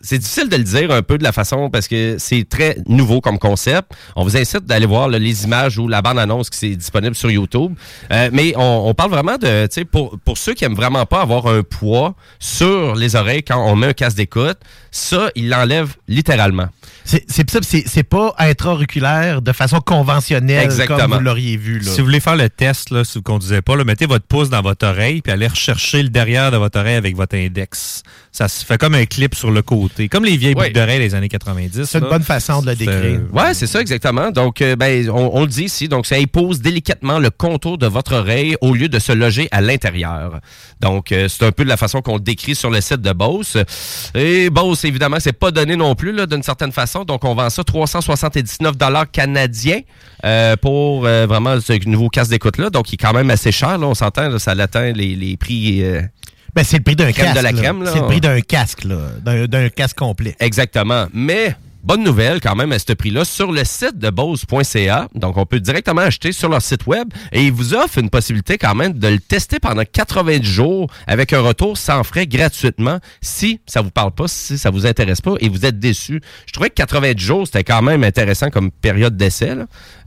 c'est difficile de le dire un peu de la façon parce que c'est très nouveau comme concept. On vous incite d'aller voir les images ou la bande-annonce qui est disponible sur YouTube. Euh, mais on, on parle vraiment de, tu sais, pour, pour ceux qui aiment vraiment pas avoir un poids sur les oreilles quand on met un casque d'écoute, ça, il l'enlève littéralement. C'est, c'est, ça, c'est, c'est pas intra-auriculaire de façon conventionnelle Exactement. comme vous l'auriez vu. Là. Si vous voulez faire le test, là, si vous ne conduisez pas, là, mettez votre pouce dans votre oreille puis aller rechercher le derrière de votre oreille avec votre index. Ça se fait comme un clip sur le côté. Comme les vieilles Ouais. boucles d'oreille des années 90. C'est une bonne façon de le décrire. Ouais, c'est ça exactement. Donc, euh, ben, on, on le dit ici. Donc, ça impose délicatement le contour de votre oreille au lieu de se loger à l'intérieur. Donc, euh, c'est un peu de la façon qu'on le décrit sur le site de Bose. Et Bose, évidemment, c'est pas donné non plus là, d'une certaine façon. Donc, on vend ça 379 dollars canadiens euh, pour euh, vraiment ce nouveau casque d'écoute là. Donc, il est quand même assez cher. Là, on s'entend, là, ça atteint les, les prix. euh, Ben, c'est le prix d'un casque. C'est le prix d'un casque, là. D'un casque complet. Exactement. Mais bonne nouvelle quand même à ce prix-là sur le site de Bose.ca. Donc, on peut directement acheter sur leur site web et ils vous offrent une possibilité quand même de le tester pendant 90 jours avec un retour sans frais gratuitement si ça vous parle pas, si ça vous intéresse pas et vous êtes déçu. Je trouvais que 90 jours, c'était quand même intéressant comme période d'essai.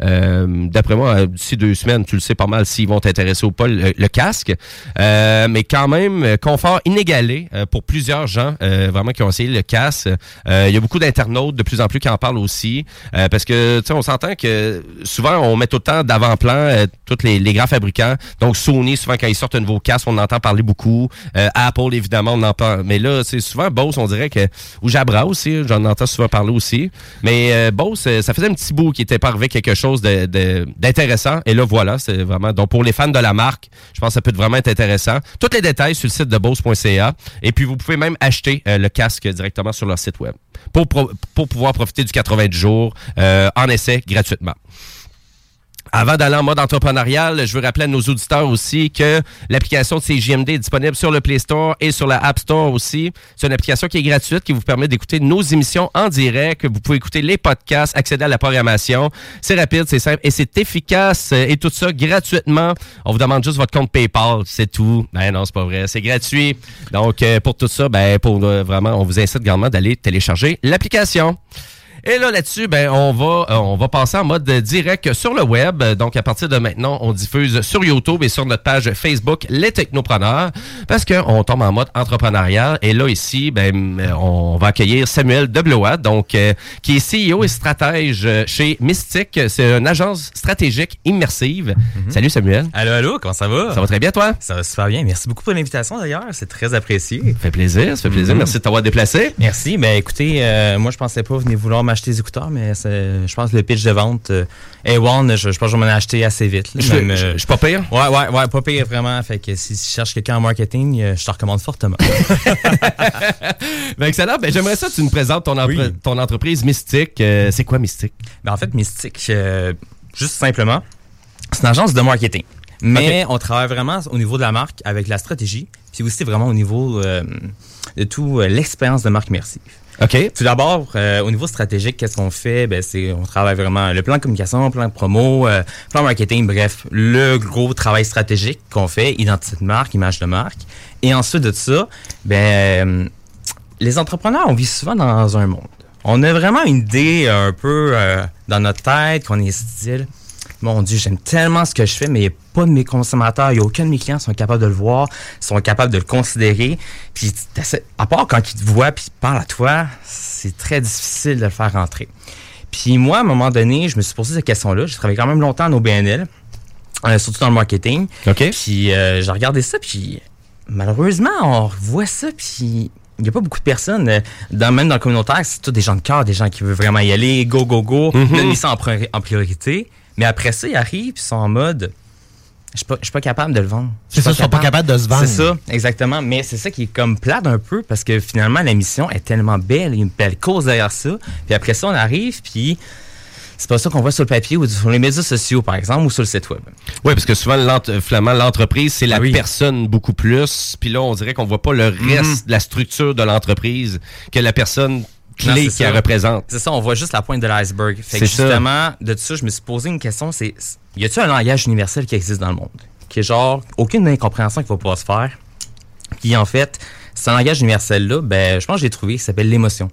Euh, D'après moi, d'ici deux semaines, tu le sais pas mal s'ils vont t'intéresser ou pas le, casque. Euh, mais quand même, confort inégalé euh, pour plusieurs gens vraiment qui ont essayé le casque. Il y a beaucoup d'internautes de plus en plus qui en parlent aussi. euh, parce que, tu sais, on s'entend que souvent, on met tout le temps d'avant-plan euh, tous les, les grands fabricants. Donc, Sony, souvent, quand ils sortent un nouveau casque, on en entend parler beaucoup. Euh, Apple, évidemment, on en parle. Mais là, c'est souvent Bose, on dirait que... Ou Jabra aussi, j'en entends souvent parler aussi. Mais Bose, ça faisait un petit bout qui était pas arrivé quelque chose de- de- d'intéressant. Et là, voilà, c'est vraiment... Donc, pour les fans de la marque, je pense que ça peut vraiment être intéressant. Tous les détails sur le site de Bose.ca. Et puis, vous pouvez même acheter le casque directement sur leur site web pour, pro- pour profiter du 90 jours euh, en essai gratuitement. Avant d'aller en mode entrepreneurial, je veux rappeler à nos auditeurs aussi que l'application de CJMD est disponible sur le Play Store et sur la App Store aussi. C'est une application qui est gratuite, qui vous permet d'écouter nos émissions en direct. Vous pouvez écouter les podcasts, accéder à la programmation. C'est rapide, c'est simple et c'est efficace. Et tout ça gratuitement. On vous demande juste votre compte PayPal, c'est tout. Ben non, c'est pas vrai, c'est gratuit. Donc, euh, pour tout ça, ben, pour euh, vraiment, on vous incite également d'aller télécharger l'application. Et là, là-dessus, ben, on va, euh, on va passer en mode direct sur le web. Donc, à partir de maintenant, on diffuse sur YouTube et sur notre page Facebook Les Technopreneurs parce qu'on tombe en mode entrepreneurial. Et là, ici, ben, on va accueillir Samuel Deblois, donc, euh, qui est CEO et stratège chez Mystique. C'est une agence stratégique immersive. Salut, Samuel. Allô, allô, comment ça va? Ça va très bien, toi? Ça va super bien. Merci beaucoup pour l'invitation d'ailleurs. C'est très apprécié. Ça fait plaisir, ça fait plaisir. Merci de t'avoir déplacé. Merci. Ben écoutez, euh, moi je pensais pas venir vouloir m'acheter des écouteurs, mais je pense que le pitch de vente euh, A1, je, je pense que je m'en acheter assez vite. là. Je- Même, je- euh, je suis pas pire? Ouais, ouais, ouais, pas pire vraiment. Fait que si tu cherches quelqu'un en marketing, euh, je te recommande fortement. *laughs* Ben, excellent. Ben, j'aimerais ça que tu nous présentes ton, entreprise Mystique. Euh, c'est quoi Mystique? Ben, en fait, Mystique, euh, juste simplement, c'est une agence de marketing. Mais on travaille vraiment au niveau de la marque avec la stratégie, puis aussi vraiment au niveau euh, de tout euh, l'expérience de marque immersive. OK. Tout d'abord, euh, au niveau stratégique, qu'est-ce qu'on fait? Ben, c'est, on travaille vraiment le plan de communication, plan de promo, euh, plan marketing, bref, le gros travail stratégique qu'on fait, identité de marque, image de marque. Et ensuite de ça, ben, euh, les entrepreneurs, on vit souvent dans un monde. On a vraiment une idée un peu euh, dans notre tête qu'on est style. Mon Dieu, j'aime tellement ce que je fais, mais il n'y a pas de mes consommateurs, il n'y a aucun de mes clients qui sont capables de le voir, sont capables de le considérer. Puis, à part quand ils te voient puis ils parlent à toi, c'est très difficile de le faire rentrer. Puis moi, à un moment donné, je me suis posé cette question-là. J'ai travaillé quand même longtemps en OBNL, euh, surtout dans le marketing. OK. Puis euh, j'ai regardé ça, puis malheureusement, on voit ça, puis il n'y a pas beaucoup de personnes, euh, dans, même dans le communautaire, c'est tous des gens de cœur, des gens qui veulent vraiment y aller, go, go, go, Mhm. donner ça en priorité. Mais après ça, ils arrivent, puis ils sont en mode, je suis pas, je suis pas capable de le vendre. Je C'est suis ça, ils sont pas capables de se vendre. C'est ça, exactement. Mais c'est ça qui est comme plate un peu, parce que finalement, la mission est tellement belle, il y a une belle cause derrière ça. Puis après ça, on arrive, puis c'est pas ça qu'on voit sur le papier ou sur les médias sociaux, par exemple, ou sur le site web. Oui, parce que souvent, l'ent- finalement, l'entreprise, c'est la Ah oui. personne beaucoup plus. Puis là, on dirait qu'on voit pas le reste de la structure de l'entreprise que la personne clé qui ça. représente. C'est ça, on voit juste la pointe de l'iceberg. Fait que ça. justement, de ça, je me suis posé une question, c'est y a-t-il un langage universel qui existe dans le monde? Qui est genre, aucune incompréhension qui va pouvoir se faire. Puis en fait, ce langage universel-là, ben, je pense que j'ai trouvé, qui s'appelle l'émotion.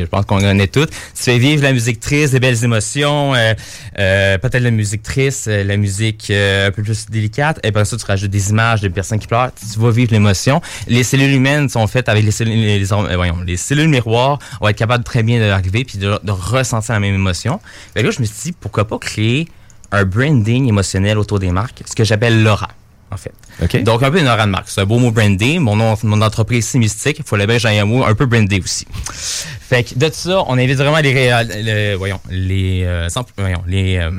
Je pense qu'on connaît tout. Tu fais vivre la musique triste, des belles émotions, euh, euh, peut-être la musique triste, euh, la musique euh, un peu plus délicate. Et après ça, tu rajoutes des images de personnes qui pleurent. Tu vas vivre l'émotion. Les cellules humaines sont faites avec les cellules, les, les- euh, voyons, les cellules miroirs. On va être capable très bien d'arriver puis de, de ressentir la même émotion. Fait que là, je me suis dit, pourquoi pas créer un branding émotionnel autour des marques, ce que j'appelle l'aura. En fait. OK. Donc, un peu une aura de marque. C'est un beau mot brandé. Mon nom, mon entreprise, c'est mystique. Il faut le j'aille un mot un peu brandé aussi. Fait que de ça, on invite vraiment les, réal- le- voyons, les, euh, voyons, les euh,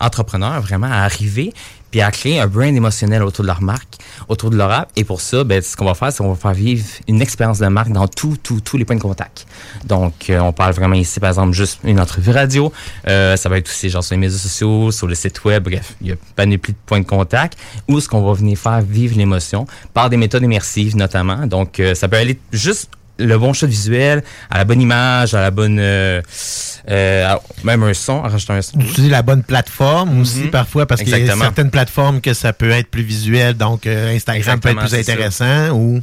entrepreneurs vraiment à arriver puis à créer un brand émotionnel autour de leur marque, autour de leur app. Et pour ça, ben, ce qu'on va faire, c'est qu'on va faire vivre une expérience de marque dans tous les points de contact. Donc, euh, on parle vraiment ici, par exemple, juste une entrevue radio. Euh, ça va être aussi genre sur les médias sociaux, sur le site web. Bref, il y a panoplie de points de contact où ce qu'on va venir faire vivre l'émotion par des méthodes immersives notamment. Donc, euh, ça peut aller juste le bon shot visuel, à la bonne image, à la bonne... euh, euh, même un son, à rajouter un son. Utiliser la bonne plateforme aussi Mhm. parfois parce qu'il y a certaines plateformes que ça peut être plus visuel, donc euh, Instagram peut être plus ça. intéressant ou?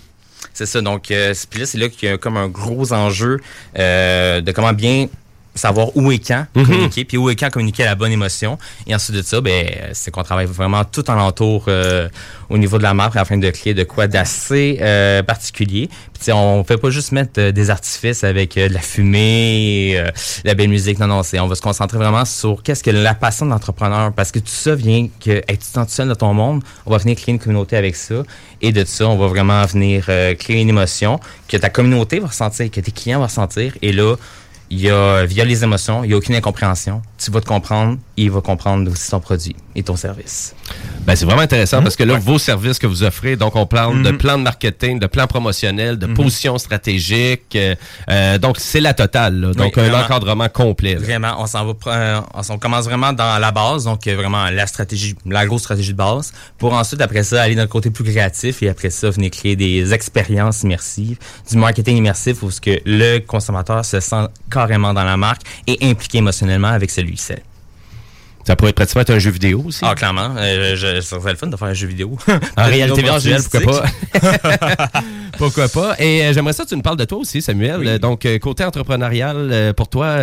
C'est ça. Donc, euh, c'est- puis là, c'est là qu'il y a comme un gros enjeu euh, de comment bien savoir où et quand Mhm. communiquer, puis où et quand communiquer à la bonne émotion. Et ensuite de ça, ben, c'est qu'on travaille vraiment tout en entour euh, au niveau de la marque afin de créer de quoi d'assez euh, particulier. Puis on fait pas juste mettre euh, des artifices avec euh, de la fumée, euh, de la belle musique. Non, non, c'est on va se concentrer vraiment sur qu'est-ce que la passion de l'entrepreneur. Parce que tout ça vient que être tout seul dans ton monde, on va venir créer une communauté avec ça. Et de ça, on va vraiment venir euh, créer une émotion que ta communauté va ressentir, que tes clients vont ressentir. Et là, il y a, via les émotions, il n'y a aucune incompréhension. Tu vas te comprendre, il va comprendre aussi ton produit et ton service. Ben, c'est vraiment intéressant parce que là, vos services que vous offrez, donc on parle de Mhm. plan de marketing, de plan promotionnel, de position stratégique. euh, euh, donc, c'est la totale. là. Donc, Oui, un vraiment. encadrement complet. là. Vraiment, on s'en va, euh, on, on commence vraiment dans la base, donc euh, vraiment la stratégie, la grosse stratégie de base, pour ensuite après ça aller dans le côté plus créatif et après ça venir créer des expériences immersives, du marketing immersif où ce que le consommateur se sent carrément dans la marque et impliqué émotionnellement avec celui-ci. Ça pourrait pratiquement être un jeu vidéo aussi. Ah, clairement. Euh, je, ça serait le fun de faire un jeu vidéo. *laughs* En réalité virtuelle, pourquoi pas? *laughs* *laughs* Pourquoi pas? Et euh, j'aimerais ça que tu nous parles de toi aussi, Samuel. Donc, euh, côté entrepreneurial, euh, pour toi,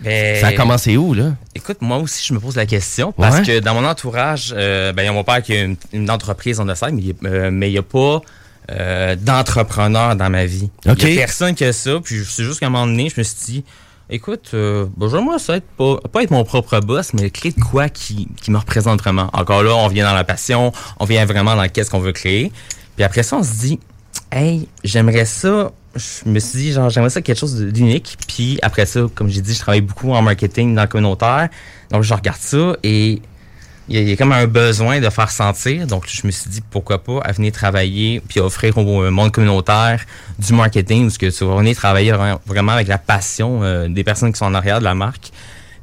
Ben, ça a commencé où, là? Écoute, moi aussi, je me pose la question parce Ouais. que dans mon entourage, ben, il y a mon père qui a une, une entreprise en side, mais il mais il n'y a pas d'entrepreneur dans ma vie. Il n'y a personne qui a ça. Puis c'est juste qu'à un moment donné, je me suis dit, écoute, euh, ben, j'aimerais ça être pas, pas être mon propre boss, mais créer de quoi qui, qui me représente vraiment. Encore là, on vient dans la passion, on vient vraiment dans qu'est-ce qu'on veut créer. Puis après ça, on se dit, hey, j'aimerais ça. Je me suis dit, genre, j'aimerais ça quelque chose d'unique. Puis après ça, comme j'ai dit, je travaille beaucoup en marketing dans le communautaire. Donc, je regarde ça et il y, a, il y a comme un besoin de faire sentir. Donc, je me suis dit, pourquoi pas, à venir travailler puis offrir au monde communautaire du marketing où ce que tu vas venir travailler vra- vraiment avec la passion euh, des personnes qui sont en arrière de la marque.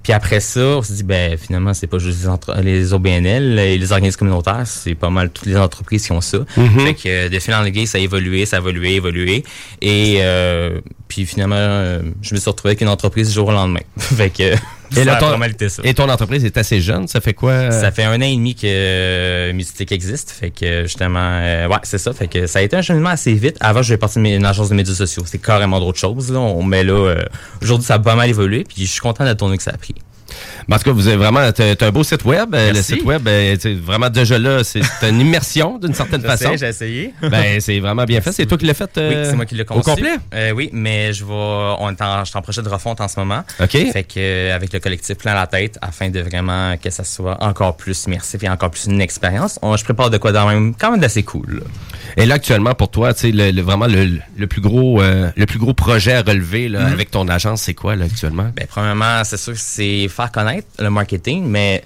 Puis après ça, on se dit, ben finalement, c'est pas juste les, entre- les OBNL et les organismes communautaires, c'est pas mal toutes les entreprises qui ont ça. Mhm. Fait que euh, de fil en aiguille, ça a évolué, ça a évolué, évolué. Et euh, puis finalement, euh, je me suis retrouvé avec une entreprise du jour au lendemain. *laughs* fait que Et, là, ton, ça. et ton entreprise est assez jeune. Ça fait quoi? euh? Ça fait un an et demi que euh, Mystique existe. Fait que justement, euh, ouais, c'est ça. Fait que ça a été un cheminement assez vite. Avant, je vais partir d'une agence de médias sociaux. C'est carrément d'autres choses. Là. On met là. Aujourd'hui, ça a pas mal évolué. Puis je suis content de la tournée que ça a pris. Tout cas, vous avez vraiment t'as un beau site web. Euh, Le site web, euh, c'est vraiment déjà là, c'est une immersion d'une certaine *laughs* façon. j'ai essayé. *laughs* ben, c'est vraiment bien fait. C'est toi qui l'as fait euh, Oui, c'est moi qui l'ai conçu. Au complet? Euh, oui, mais je vais. On est en, je suis en projet de refonte en ce moment. OK. Fait que euh, avec le collectif plein la tête, afin de vraiment que ça soit encore plus immersif et encore plus une expérience, on- je prépare de quoi dans même quand même d'assez cool. Et là, actuellement, pour toi, tu sais, le, le- vraiment le, le plus gros euh, le plus gros projet à relever là, Mhm. avec ton agence, c'est quoi là, actuellement? Ben, premièrement, c'est sûr que c'est faire connaître le marketing, mais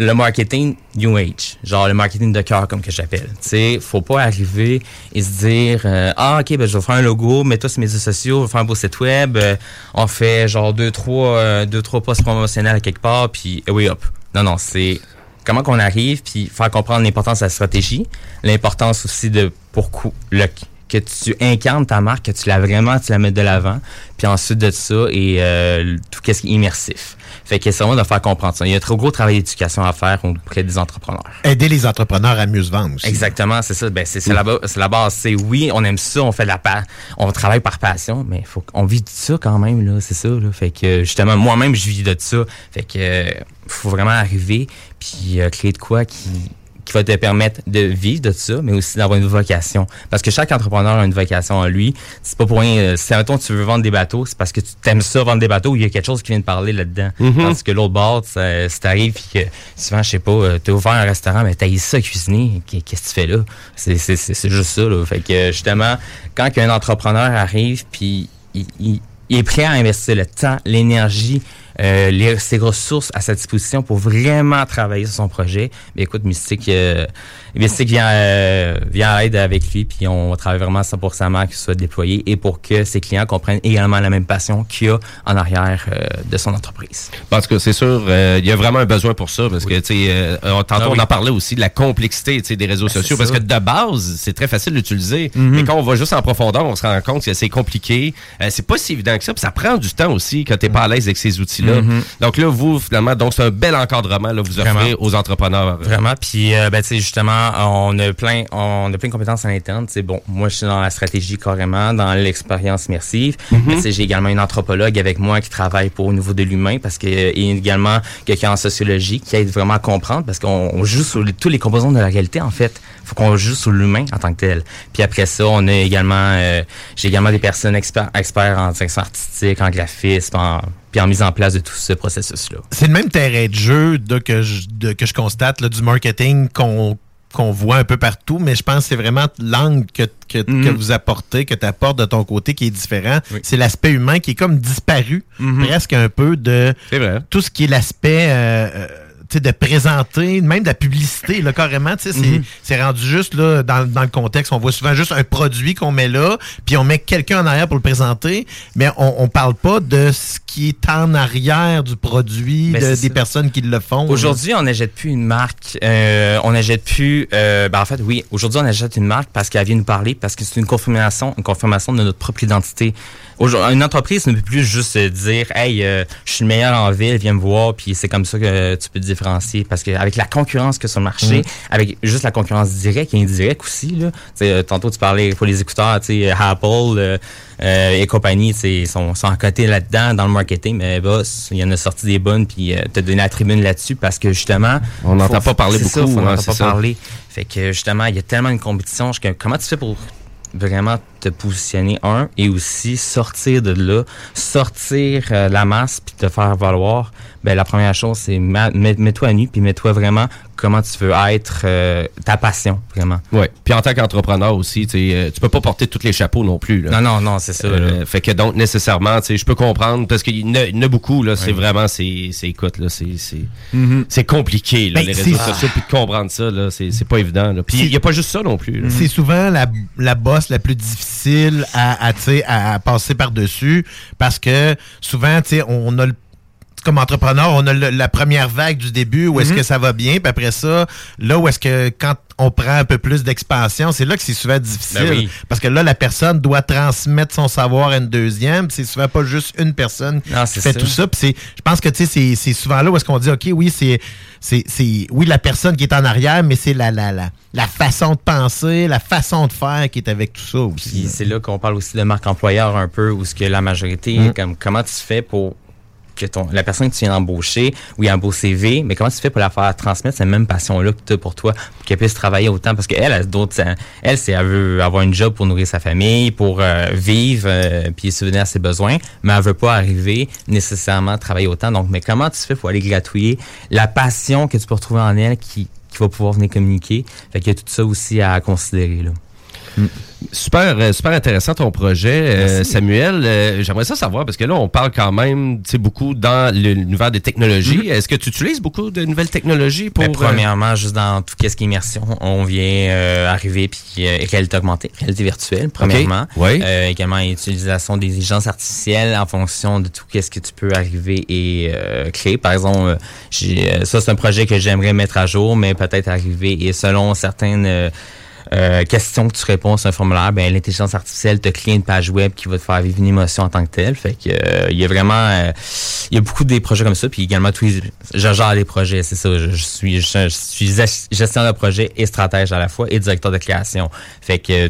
le marketing New Age, genre le marketing de cœur, comme que j'appelle. Tu sais, faut pas arriver et se dire, euh, ah, ok, ben, je vais faire un logo, mets-toi sur les médias sociaux, on va faire un beau site web, euh, on fait genre deux, trois, euh, deux, trois posts promotionnels à quelque part, puis eh oui, hop. Non, non, c'est comment qu'on arrive, puis faire comprendre l'importance de la stratégie, l'importance aussi de pourquoi le que tu incarnes ta marque, que tu la vraiment, tu la mets de l'avant, puis ensuite de ça et euh, tout ce qui est immersif. Fait que c'est vraiment de faire comprendre ça. Il y a un trop gros travail d'éducation à faire auprès des entrepreneurs. Aider les entrepreneurs à mieux se vendre aussi. Exactement, c'est ça. Ben, c'est la, base. C'est oui, on aime ça, on fait de la pa on travaille par passion, mais faut qu'on vit de ça quand même, là. C'est ça, là. Fait que, justement, moi-même, je vis de ça. Fait que, euh, faut vraiment arriver, puis euh, créer de quoi qui, qui va te permettre de vivre de ça, mais aussi d'avoir une vocation. Parce que chaque entrepreneur a une vocation en lui. C'est pas pour rien. euh, Si mettons, tu veux vendre des bateaux, c'est parce que tu t'aimes ça vendre des bateaux il y a quelque chose qui vient de parler là-dedans. Mhm. Tandis que l'autre bord, ça- si t'arrives puis que souvent, je sais pas, euh, t'as ouvert un restaurant, mais t'as ça cuisiner, qu'est- qu'est-ce que tu fais là? C'est, c'est, c'est, c'est juste ça, là. Fait que justement, quand un entrepreneur arrive puis il, il- il est prêt à investir le temps, l'énergie, euh, les, ses ressources à sa disposition pour vraiment travailler sur son projet. Mais écoute, Mystique, euh, Mystique vient, euh, vient à l'aide avec lui, puis on travaille vraiment 100% que ce soit déployé et pour que ses clients comprennent également la même passion qu'il y a en arrière euh, de son entreprise. Parce que c'est sûr, euh, il y a vraiment un besoin pour ça. Parce que, tu sais, euh, on- tantôt, Ah oui. on en parlait aussi de la complexité tu sais, des réseaux Ben, sociaux. Parce que de base, c'est très facile d'utiliser. Mhm. Mais quand on va juste en profondeur, on se rend compte que c'est compliqué. Euh, c'est pas si évident que ça. Puis ça prend du temps aussi quand t'es pas à l'aise avec ces outils-là. Mhm. Donc là, vous, finalement, donc c'est un bel encadrement là, vous offrez Vraiment. aux entrepreneurs. Vraiment. Puis, euh, ben, tu sais, justement, on a plein, on a plein de compétences à l'interne. Sais, bon, moi, je suis dans la stratégie carrément, dans l'expérience immersive. Mhm. J'ai également une anthropologue avec moi qui travaille pour au niveau de l'humain parce que, et également quelqu'un en sociologie qui aide vraiment à comprendre parce qu'on on joue sur les- tous les composants de la réalité, en fait. Faut qu'on joue sur l'humain en tant que tel. Puis après ça, on a également, euh, j'ai également des personnes experts, experts en direction artistique, en graphisme, en, puis en mise en place de tout ce processus-là. C'est le même terrain de jeu de, que, je, de- que je constate là, du marketing qu'on qu'on voit un peu partout, mais je pense que c'est vraiment l'angle que, que, Mhm. que vous apportez, que tu apportes de ton côté qui est différent. C'est l'aspect humain qui est comme disparu Mhm. presque un peu de tout ce qui est l'aspect euh, euh, de présenter, même de la publicité, là, carrément, tu sais, c'est c'est rendu juste là, dans, dans le contexte. On voit souvent juste un produit qu'on met là, puis on met quelqu'un en arrière pour le présenter, mais on, on parle pas de ce qui est en arrière du produit, de- des ça. personnes qui le font. Aujourd'hui, on n'achète plus une marque. euh, on n'achète plus. euh, ben, en fait, oui. Aujourd'hui, on achète une marque parce qu'elle vient nous parler, parce que c'est une confirmation, une confirmation de notre propre identité. Une entreprise ne peut plus juste euh, dire, hey, euh, je suis le meilleur en ville, viens me voir, puis c'est comme ça que tu peux te différencier. Parce qu'avec la concurrence que sur le marché, Mm. avec juste la concurrence directe et indirecte aussi, là. Euh, tantôt tu parlais pour les écouteurs, Apple euh, euh, et compagnie, ils sont, sont à côté là-dedans dans le marketing, mais boss, il y en a sorti des bonnes, puis t'as donné la tribune là-dessus parce que justement, On n'entend pas parler ça, beaucoup, faut- on hein, n'entend c'est pas ça. parler. Fait que justement, il y a tellement une compétition. je- comment tu fais pour vraiment te positionner un et aussi sortir de là, sortir euh, la masse puis te faire valoir. Ben la première chose c'est mets-toi nu puis mets-toi vraiment comment tu veux être euh, ta passion vraiment. Ouais. Puis en tant qu'entrepreneur aussi, tu euh, tu peux pas porter tous les chapeaux non plus. là. Non non non, c'est ça. Euh, fait que donc nécessairement, tu sais, je peux comprendre parce qu'il y, en a- beaucoup là. C'est vraiment, c'est, c'est écoute là, c'est, c'est, Mhm. c'est compliqué là, Ben, les réseaux sociaux puis de comprendre ça là, c'est, c'est pas évident. Là. Puis il y a pas juste ça non plus. C'est souvent la, la bosse la plus difficile à, à, tu sais, à, à passer par-dessus parce que souvent, tu sais, on a le comme entrepreneur, on a le- la première vague du début où est-ce Mhm. que ça va bien, puis après ça, là où est-ce que quand on prend un peu plus d'expansion, c'est là que c'est souvent difficile. Ben oui. Parce que là, la personne doit transmettre son savoir à une deuxième. C'est souvent pas juste une personne Non, qui fait ça. tout ça. Puis je pense que tu sais, c'est souvent là où est-ce qu'on dit, OK, oui, c'est oui la personne qui est en arrière, mais c'est la, la, la, la façon de penser, la façon de faire qui est avec tout ça aussi. Puis c'est là qu'on parle aussi de marque employeur un peu, où ce que la majorité, Mm. comme comment tu fais pour que ton, la personne que tu viens d'embaucher, oui, un beau CV, mais comment tu fais pour la faire transmettre cette même passion-là que tu as pour toi, pour qu'elle puisse travailler autant, parce qu'elle, elle, d'autres, elle, c'est, elle veut avoir une job pour nourrir sa famille, pour euh, vivre, euh, puis subvenir à ses besoins, mais elle veut pas arriver nécessairement à travailler autant. Donc, mais comment tu fais pour aller gratouiller la passion que tu peux retrouver en elle qui, qui va pouvoir venir communiquer? Fait qu'il y a tout ça aussi à considérer, là. Super, euh, super intéressant ton projet, euh, Samuel. Euh, J'aimerais ça savoir parce que là, on parle quand même, beaucoup dans le- l'univers des technologies. Est-ce que tu utilises beaucoup de nouvelles technologies pour Ben, euh, premièrement, juste dans tout ce qui est immersion, on vient euh, arriver puis euh, réalité augmentée, réalité virtuelle, premièrement. Oui. Euh, également, utilisation des intelligences artificielles en fonction de tout ce que tu peux arriver et euh, créer. Par exemple, j'ai, ça c'est un projet que j'aimerais mettre à jour, mais peut-être arriver et selon certaines euh, questions que tu réponds sur un formulaire, ben l'intelligence artificielle te crée une page web qui va te faire vivre une émotion en tant que telle. Fait que euh, il y a vraiment euh, il y a beaucoup des projets comme ça, puis également je gère les projets, c'est ça. Je, suis je, je suis gest- gestionnaire de projet et stratège à la fois et directeur de création. Fait que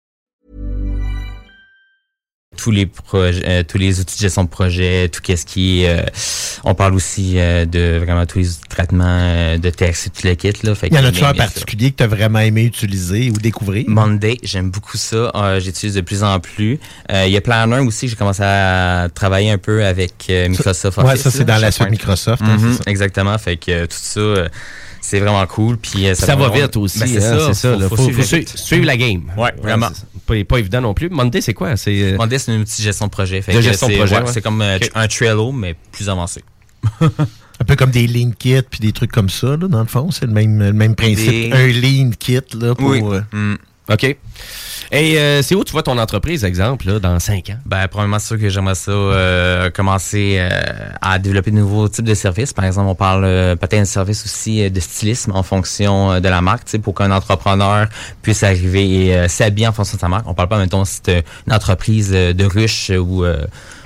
Tous les projets, euh, tous les outils de gestion de projet, tout ce qui est, euh, on parle aussi euh, de vraiment tous les traitements euh, de texte et tout le kit là. Fait Il y en a-tu un particulier que tu as vraiment aimé utiliser ou découvrir? Monday, j'aime beaucoup ça. Euh, J'utilise de plus en plus. Euh, Il y a Planner aussi, j'ai commencé à travailler un peu avec euh, Microsoft ouais, Office. ça, c'est dans la suite Microsoft, hein, Mhm, ça. Exactement. Fait que euh, tout ça, euh, c'est vraiment cool. Puis euh, Ça va vraiment- vite aussi, Ben, hein, c'est ça. là. Faut, faut suivre suivre, vite. suivre la game. Ouais, vraiment. Pas, pas évident non plus. Monday, c'est quoi? C'est euh, Monday, c'est une petite gestion de projet. Fait De gestion de projet, ouais, ouais. C'est comme euh, un Trello, mais plus avancé. *laughs* Un peu comme des lean kits puis des trucs comme ça, là, dans le fond. C'est le même, le même principe. Des- Un lean kit, là, pour... Oui. euh, Mm. OK. Et euh, c'est où tu vois ton entreprise, exemple, là, dans 5 ans? Ben, premièrement, c'est sûr que j'aimerais ça euh, commencer euh, à développer de nouveaux types de services. Par exemple, on parle euh, peut-être un service aussi euh, de stylisme en fonction euh, de la marque, tu sais, pour qu'un entrepreneur puisse arriver et euh, s'habiller en fonction de sa marque. On parle pas, mettons, si c'est une entreprise euh, de ruches ou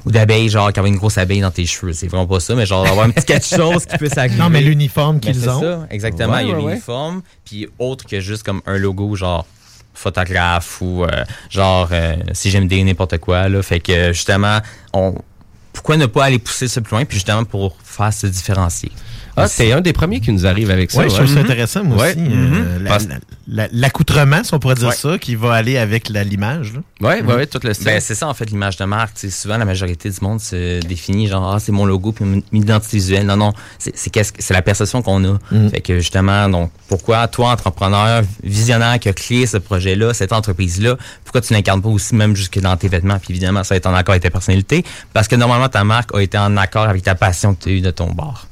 ou d'abeilles, genre, qui avait une grosse abeille dans tes cheveux. C'est vraiment pas ça, mais genre, avoir un petit quelque *laughs* chose qui puisse arriver. Non, mais l'uniforme Ben, qu'ils c'est ont. ça, exactement. Ouais, il y a ouais, ouais. l'uniforme, puis autre que juste comme un logo, genre photographe ou euh, genre euh, si j'aime dire n'importe quoi là. Fait que justement on pourquoi ne pas aller pousser ça plus loin puis justement pour faire se différencier? Ah, c'est un des premiers qui nous arrive avec ça. Ouais, je trouve ça Mhm. intéressant, moi Ouais. aussi. Mhm. Euh, la- Parce- la- la- L'accoutrement, si on pourrait dire Ouais. ça, qui va aller avec la- l'image. là. Ouais, ouais, ouais, tout le style. Ben, c'est ça, en fait, l'image de marque. Souvent, la majorité du monde se définit genre, ah, c'est mon logo puis mon identité visuelle. Non, non, c'est c'est qu'est-ce que- c'est la perception qu'on a. Mm. Fait que, justement, donc, pourquoi toi, entrepreneur, visionnaire qui a créé ce projet-là, cette entreprise-là, pourquoi tu l'incarnes pas aussi même jusque dans tes vêtements? Puis évidemment, ça va être en accord avec ta personnalité. Parce que normalement, ta marque a été en accord avec ta passion que tu as eue de ton bar.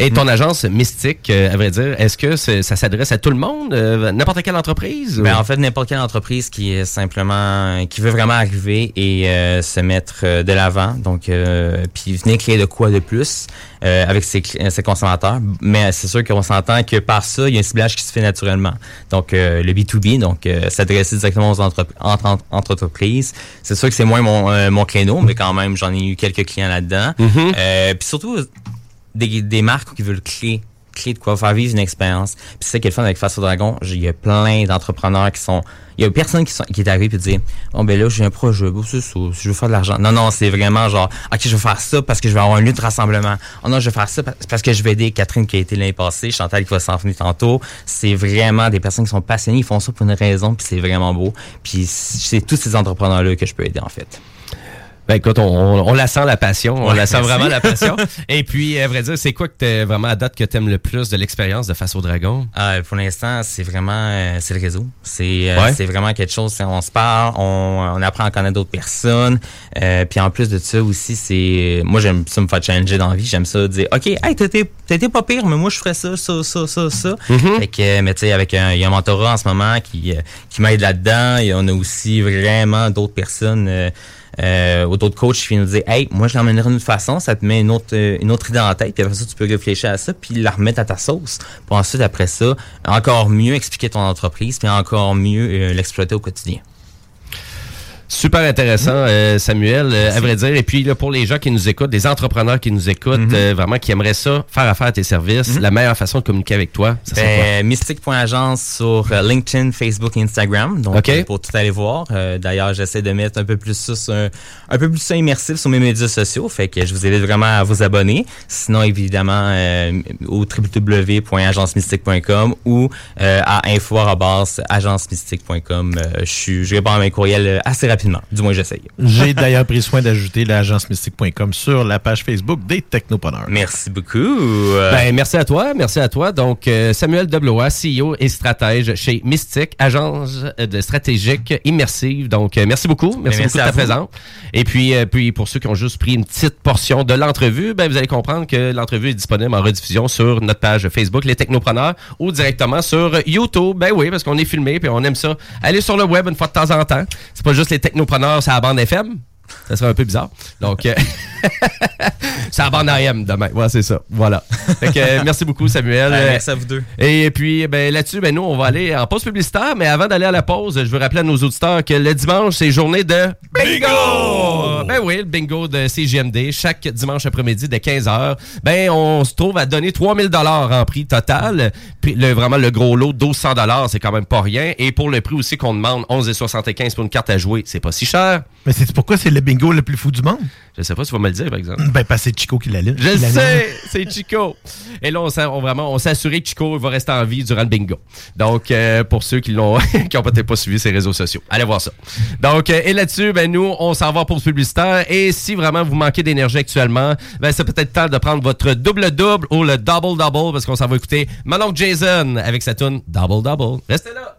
Et ton agence mystique, euh, à vrai dire, est-ce que ça s'adresse à tout le monde, euh, n'importe quelle entreprise? Ben, ou- en fait, n'importe quelle entreprise qui est simplement, qui veut vraiment arriver et euh, se mettre de l'avant, donc euh, puis venir créer de quoi de plus avec ses, consommateurs. Mais c'est sûr qu'on s'entend que par ça, il y a un ciblage qui se fait naturellement. Donc le B2B, donc s'adresser directement aux entrep- entre, entre- entre entreprises. C'est sûr que c'est moins mon, mon créneau, mais quand même, j'en ai eu quelques clients là-dedans. Mhm. Euh, puis surtout des, des marques qui veulent créer créer de quoi faire vivre une expérience. Puis c'est ça qui est le fun avec Face au Dragon. Il y a plein d'entrepreneurs qui sont. Il y a personne qui, sont, qui est arrivé et dit Oh ben là, j'ai un projet, c'est ça, je veux faire de l'argent. Non, non, c'est vraiment genre OK, je vais faire ça parce que je vais avoir un lieu de rassemblement. Oh non, je vais faire ça parce- parce que je vais aider Catherine qui a été l'année passée, Chantal qui va s'en venir tantôt. C'est vraiment des personnes qui sont passionnées, ils font ça pour une raison, puis c'est vraiment beau. Puis c'est tous ces entrepreneurs-là que je peux aider en fait. Ben écoute, on, on- on la sent la passion, on Ouais, la sent merci. vraiment la passion. *laughs* Et puis, à vrai dire, c'est quoi que t'es vraiment à date que t'aimes le plus de l'expérience de Face au Dragon? Euh, pour l'instant, c'est vraiment euh, c'est le réseau. C'est euh, Ouais. c'est vraiment quelque chose. On se parle, on, on apprend à connaître d'autres personnes. Euh, puis en plus de ça aussi, c'est moi j'aime ça me faire challenger dans la vie. J'aime ça dire ok, hey t'étais t'étais pas pire, mais moi je ferais ça, ça, ça, ça, ça. Mhm. Fait que euh, mais tu sais avec un il y a un mentorat en ce moment qui euh, qui m'aide là-dedans. Et on a aussi vraiment d'autres personnes. Euh, ou d'autres coachs qui viennent nous dire Hey, moi je l'emmènerai d'une façon, ça te met une autre, euh, une autre idée en tête, puis après ça, tu peux réfléchir à ça, puis la remettre à ta sauce. Pour ensuite, après ça, encore mieux expliquer ton entreprise, puis encore mieux euh, l'exploiter au quotidien. Super intéressant, euh, Samuel, euh, à vrai dire. Et puis, là, pour les gens qui nous écoutent, des entrepreneurs qui nous écoutent, Mhm. euh, vraiment qui aimeraient ça, faire affaire à tes services, la meilleure façon de communiquer avec toi, ça? Ben, Mystique.agence sur euh, LinkedIn, Facebook et Instagram. Donc, OK. euh, pour tout aller voir. Euh, D'ailleurs, j'essaie de mettre un peu plus ça, un, un peu plus ça immersif sur mes médias sociaux. Fait que je vous invite vraiment à vous abonner. Sinon, évidemment, euh, au www.agencemystique.com ou euh, à info.agencemystique.com. Euh, je suis, je réponds à mes courriels assez rapidement. Du moins, j'essaye. J'ai d'ailleurs pris soin d'ajouter l'agencemystique.com sur la page Facebook des Technopreneurs. Merci beaucoup. Ben, merci à toi, merci à toi. Donc, euh, Samuel Deblois, CEO et stratège chez Mystique, agence de stratégique immersive. Donc, euh, merci beaucoup, merci, Ben, merci beaucoup de à ta présence. Et puis, euh, puis, pour ceux qui ont juste pris une petite portion de l'entrevue, ben, vous allez comprendre que l'entrevue est disponible en rediffusion sur notre page Facebook, Les Technopreneurs, ou directement sur YouTube. Ben oui, parce qu'on est filmé puis on aime ça. Allez sur le web une fois de temps en temps. C'est pas juste Les Technopreneurs, c'est la bande FM. Ça serait un peu bizarre. Donc, euh, *laughs* c'est la bande AM demain. Ouais, c'est ça. Voilà. Fait que, euh, merci beaucoup, Samuel. Ben, merci à vous deux. Et puis, ben, là-dessus, ben, nous, on va aller en pause publicitaire. Mais avant d'aller à la pause, je veux rappeler à nos auditeurs que le dimanche, c'est journée de bingo! Ben oui, le bingo de CGMD. Chaque dimanche après-midi de 15h, ben, on se trouve à donner 3000 dollars en prix total. Puis, le, vraiment, le gros lot, 1200 dollars, c'est quand même pas rien. Et pour le prix aussi qu'on demande, 11,75 pour une carte à jouer, c'est pas si cher. Mais c'est pourquoi c'est le bingo le plus fou du monde? Je sais pas si tu vas me le dire, par exemple. Ben, parce que c'est Chico qui l'allume. Je le sais, c'est Chico. Et là, on s'est on vraiment, on assuré que Chico va rester en vie durant le bingo. Donc, euh, pour ceux qui l'ont, *laughs* qui ont peut-être pas suivi ses réseaux sociaux, allez voir ça. Donc, euh, et là-dessus, ben nous, on s'en va pour ce Et si vraiment vous manquez d'énergie actuellement, ben c'est peut-être temps de prendre votre double double ou le double double parce qu'on s'en va écouter Manon Jason avec sa tune Double Double. Restez là.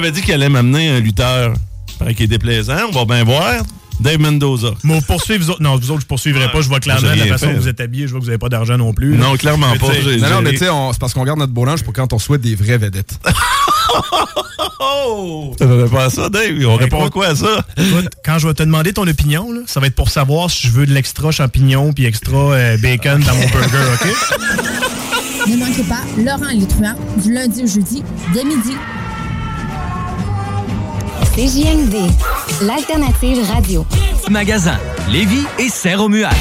M'avait dit qu'il allait m'amener un lutteur. Paraît qu'il est déplaisant, on va bien voir. Dave Mendoza. Mais vous poursuivez, vous autres. Non, vous autres, je poursuivrai pas. Je vois clairement la façon fait, dont vous êtes habillés. Je vois que vous n'avez pas d'argent non plus. Non, clairement Mais pas. Non, non, mais tu sais, c'est parce qu'on garde notre beau linge pour quand on souhaite des vraies vedettes. *laughs* Oh! Ça répond à ça, Dave. On répond à quoi à ça? Écoute, quand je vais te demander ton opinion, là, ça va être pour savoir si je veux de l'extra champignon puis extra euh, bacon dans mon burger, OK? *laughs* Ne manquez pas Laurent truands du lundi au jeudi dès midi. L'alternative radio. Magasin, Lévis et Saint-Romuald.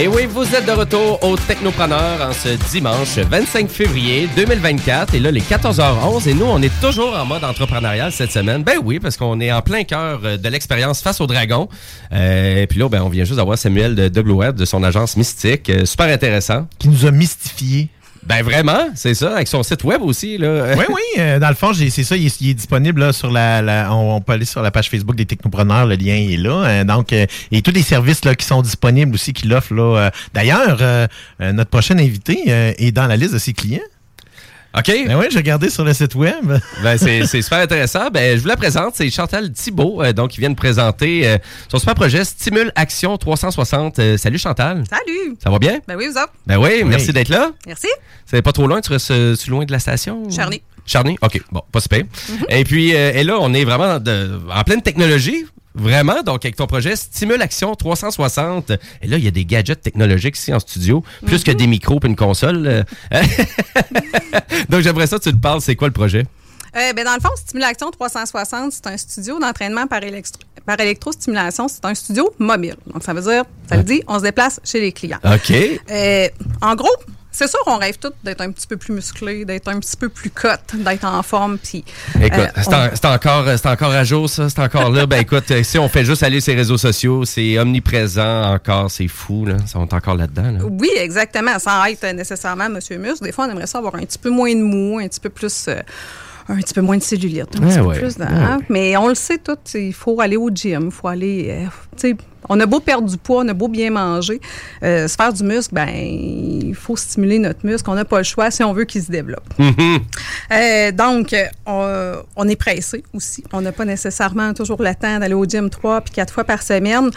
Et oui, vous êtes de retour au Technopreneur en ce dimanche 25 février 2024. Et là, les 14h11. Et nous, on est toujours en mode entrepreneurial cette semaine. Ben oui, parce qu'on est en plein cœur euh, de l'expérience face au dragon. Euh, et puis là, ben, on vient juste d'avoir Samuel de de son agence Mystique. Euh, super intéressant. Qui nous a mystifié. Ben vraiment, c'est ça, avec son site web aussi. Là. Oui, oui, euh, dans le fond, c'est ça, il est, disponible là, sur la, on, peut aller sur la page Facebook des technopreneurs, le lien est là. Euh, donc, euh, et tous les services là, qui sont disponibles aussi, qu'il offre là. euh, D'ailleurs, notre prochain invité est dans la liste de ses clients. OK? Ben oui, j'ai regardé sur le site web. *laughs* Ben, c'est c'est super intéressant. Ben, je vous la présente. C'est Chantal Thibault, euh, donc, qui vient de présenter euh, son super projet Stimule Action 360. Euh, salut Chantal. Salut! Ça va bien? Ben oui, vous autres? Ben oui, merci d'être là. Merci. C'est pas trop loin, tu restes tu loin de la station? Charny. Charny? OK, bon, pas super. Mm-hmm. Et puis, euh, et là, on est vraiment de- en pleine technologie. Vraiment, donc avec ton projet Stimule Action 360. Et là, il y a des gadgets technologiques ici en studio, plus que des micros puis une console. euh. *laughs* donc j'aimerais ça que tu te parles, c'est quoi le projet? Euh, ben, dans le fond, Stimulation 360, c'est un studio d'entraînement par, électro- par électrostimulation. C'est un studio mobile. Donc, ça veut dire, ça le dit, on se déplace chez les clients. OK. Euh, en gros, c'est sûr, on rêve tous d'être un petit peu plus musclé, d'être un petit peu plus cut, d'être en forme. Puis, Écoute, euh, c'est en- c'est encore, c'est encore à jour, ça. C'est encore là. Ben écoute, euh, si on fait juste aller sur les réseaux sociaux, c'est omniprésent encore. C'est fou, là. Ils sont encore là-dedans, là. Oui, exactement. Sans être nécessairement Monsieur Muscle. Des fois, on aimerait ça avoir un petit peu moins de mou, un petit peu plus. euh, un petit peu moins de cellulite, un Ouais, petit ouais. peu plus de- Ouais, hein? Mais on le sait tout, il faut aller au gym, il faut aller. euh, on a beau perdre du poids, on a beau bien manger, euh, se faire du muscle, ben il faut stimuler notre muscle. On n'a pas le choix si on veut qu'il se développe. Mhm. Euh, donc, euh, on, on est pressé aussi. On n'a pas nécessairement toujours le temps d'aller au gym trois puis quatre fois par semaine.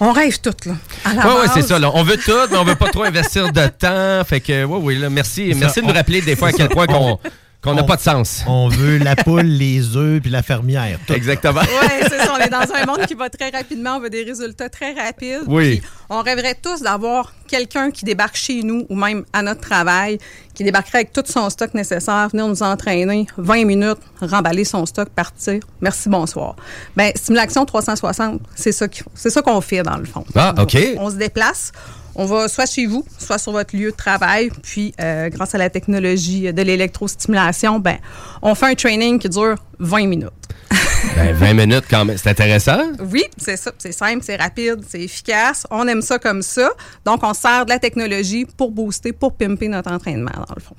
On rêve tout, là. Oui, oui, c'est ça. là. On veut tout, mais on veut pas trop investir de temps. Fait que, oui, oui, là, merci. ça, Merci de nous rappeler des fois à quel point qu'on qu'on n'a pas de sens. On veut la poule, les œufs puis la fermière. tout. Exactement. *laughs* Oui, c'est ça. On est dans un monde qui va très rapidement. On veut des résultats très rapides. Oui. On rêverait tous d'avoir quelqu'un qui débarque chez nous ou même à notre travail, qui débarquerait avec tout son stock nécessaire, venir nous entraîner 20 minutes, remballer son stock, partir. Merci, bonsoir. Bien, Stimulation 360, c'est ça qu'on fait dans le fond. Ah, OK. On, on se déplace. On va soit chez vous, soit sur votre lieu de travail. Puis, euh, grâce à la technologie de l'électrostimulation, ben, on fait un training qui dure 20 minutes. *laughs* Ben, 20 minutes quand même. C'est intéressant. Oui, c'est ça. C'est simple, c'est rapide, c'est efficace. On aime ça comme ça. Donc, on sert de la technologie pour booster, pour pimper notre entraînement, dans le fond.